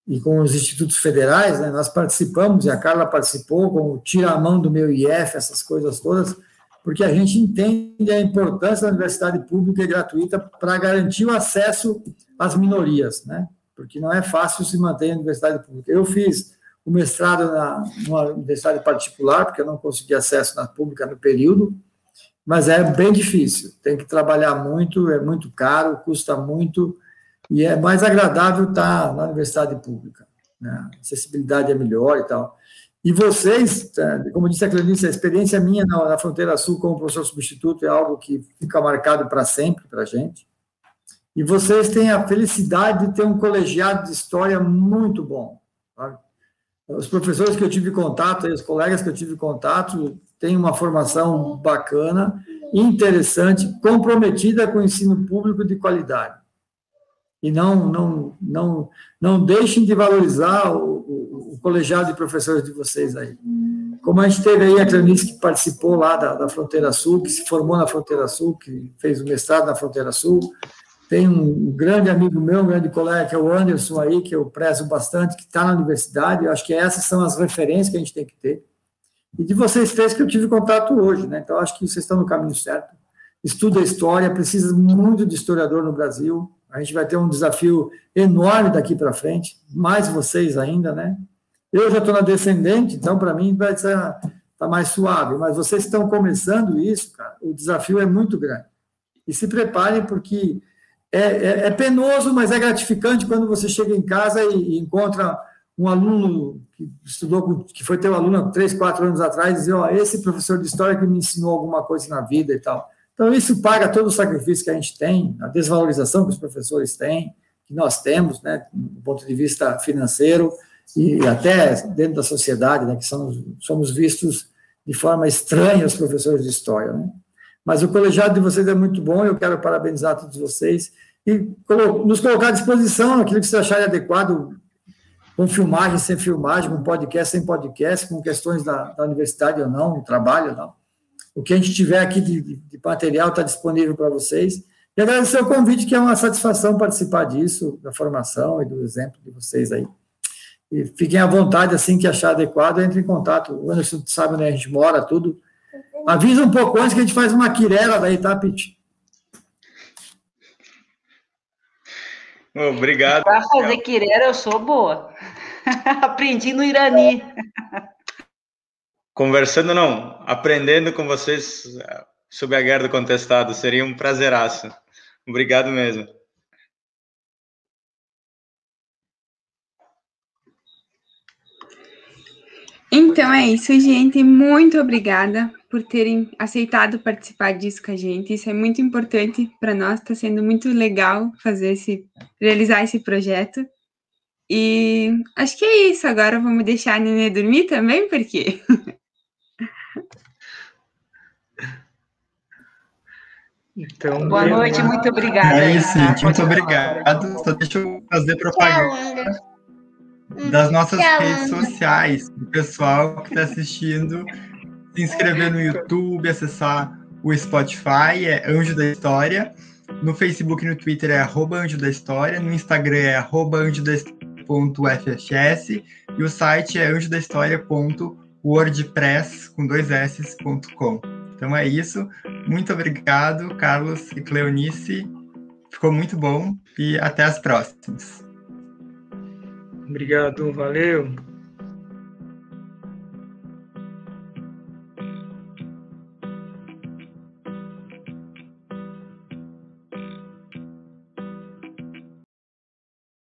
e com os institutos federais, né, nós participamos, e a Carla participou, com o Tira a Mão do Meu IF, essas coisas todas, porque a gente entende a importância da universidade pública e gratuita para garantir o acesso às minorias, né? Porque não é fácil se manter a universidade pública. Eu fiz o mestrado na numa universidade particular, porque eu não consegui acesso na pública no período, mas é bem difícil. Tem que trabalhar muito, é muito caro, custa muito, e é mais agradável estar na universidade pública. Né? A acessibilidade é melhor e tal. E vocês, tá, como disse a Cleonice, a experiência minha na, na Fronteira Sul como professor substituto é algo que fica marcado para sempre para a gente. E vocês têm a felicidade de ter um colegiado de história muito bom. Sabe? Os professores que eu tive contato, os colegas que eu tive contato, têm uma formação bacana, interessante, comprometida com o ensino público de qualidade. E não, não, não, não deixem de valorizar o, colegiado de professores de vocês aí. Como a gente teve aí a Clanice que participou lá da, da Fronteira Sul, que se formou na Fronteira Sul, que fez o mestrado na Fronteira Sul, tem um grande amigo meu, um grande colega, que é o Anderson aí, que eu prezo bastante, que está na universidade, eu acho que essas são as referências que a gente tem que ter. E de vocês três que eu tive contato hoje, né? Então, acho que vocês estão no caminho certo. Estuda história, precisa muito de historiador no Brasil. A gente vai ter um desafio enorme daqui para frente, mais vocês ainda, né? Eu já estou na descendente, então para mim vai ser tá mais suave. Mas vocês estão começando isso, cara. O desafio é muito grande. E se preparem porque é, é, é penoso, mas é gratificante quando você chega em casa e, e encontra um aluno que estudou, que foi teu aluno há três, quatro anos atrás, e dizer, ó, esse professor de história que me ensinou alguma coisa na vida e tal. Então, isso paga todo o sacrifício que a gente tem, a desvalorização que os professores têm, que nós temos, né, do ponto de vista financeiro, e até dentro da sociedade, né, que somos, somos vistos de forma estranha os professores de história. Né? Mas o colegiado de vocês é muito bom, eu quero parabenizar todos vocês e nos colocar à disposição aquilo que vocês acharem adequado, com filmagem, sem filmagem, com podcast, sem podcast, com questões da, da universidade ou não, trabalho ou não. O que a gente tiver aqui de, de material está disponível para vocês. E agradecer o convite, que é uma satisfação participar disso, da formação e do exemplo de vocês aí. E fiquem à vontade, assim que achar adequado, entre em contato. O Anderson sabe onde a gente mora, tudo. Avisa um pouco antes que a gente faz uma quirela daí, tá, Pete? Obrigado. Para fazer quirela, eu sou boa. Aprendi no Irani. Conversando, não, aprendendo com vocês sobre a guerra do contestado, seria um prazeraço. Obrigado mesmo. Então é isso, gente. Muito obrigada por terem aceitado participar disso com a gente. Isso é muito importante para nós. Está sendo muito legal fazer esse, realizar esse projeto. E acho que é isso. Agora vamos deixar a Nenê dormir também, porque. Então, Boa noite, muito obrigada. É isso, gente. Muito obrigado. Só deixa eu fazer propaganda Tchau, das nossas Tchau, redes Ana. sociais, o pessoal que está assistindo, se inscrever no YouTube, acessar o Spotify, é Anjo da História. No Facebook e no Twitter é arroba Anjo da História. No Instagram é arroba anjo da .fhs e o site é anjodahistoria.wordpress com dois s.com. Então é isso. Muito obrigado, Carlos e Cleonice. Ficou muito bom e até as próximas. Obrigado, valeu.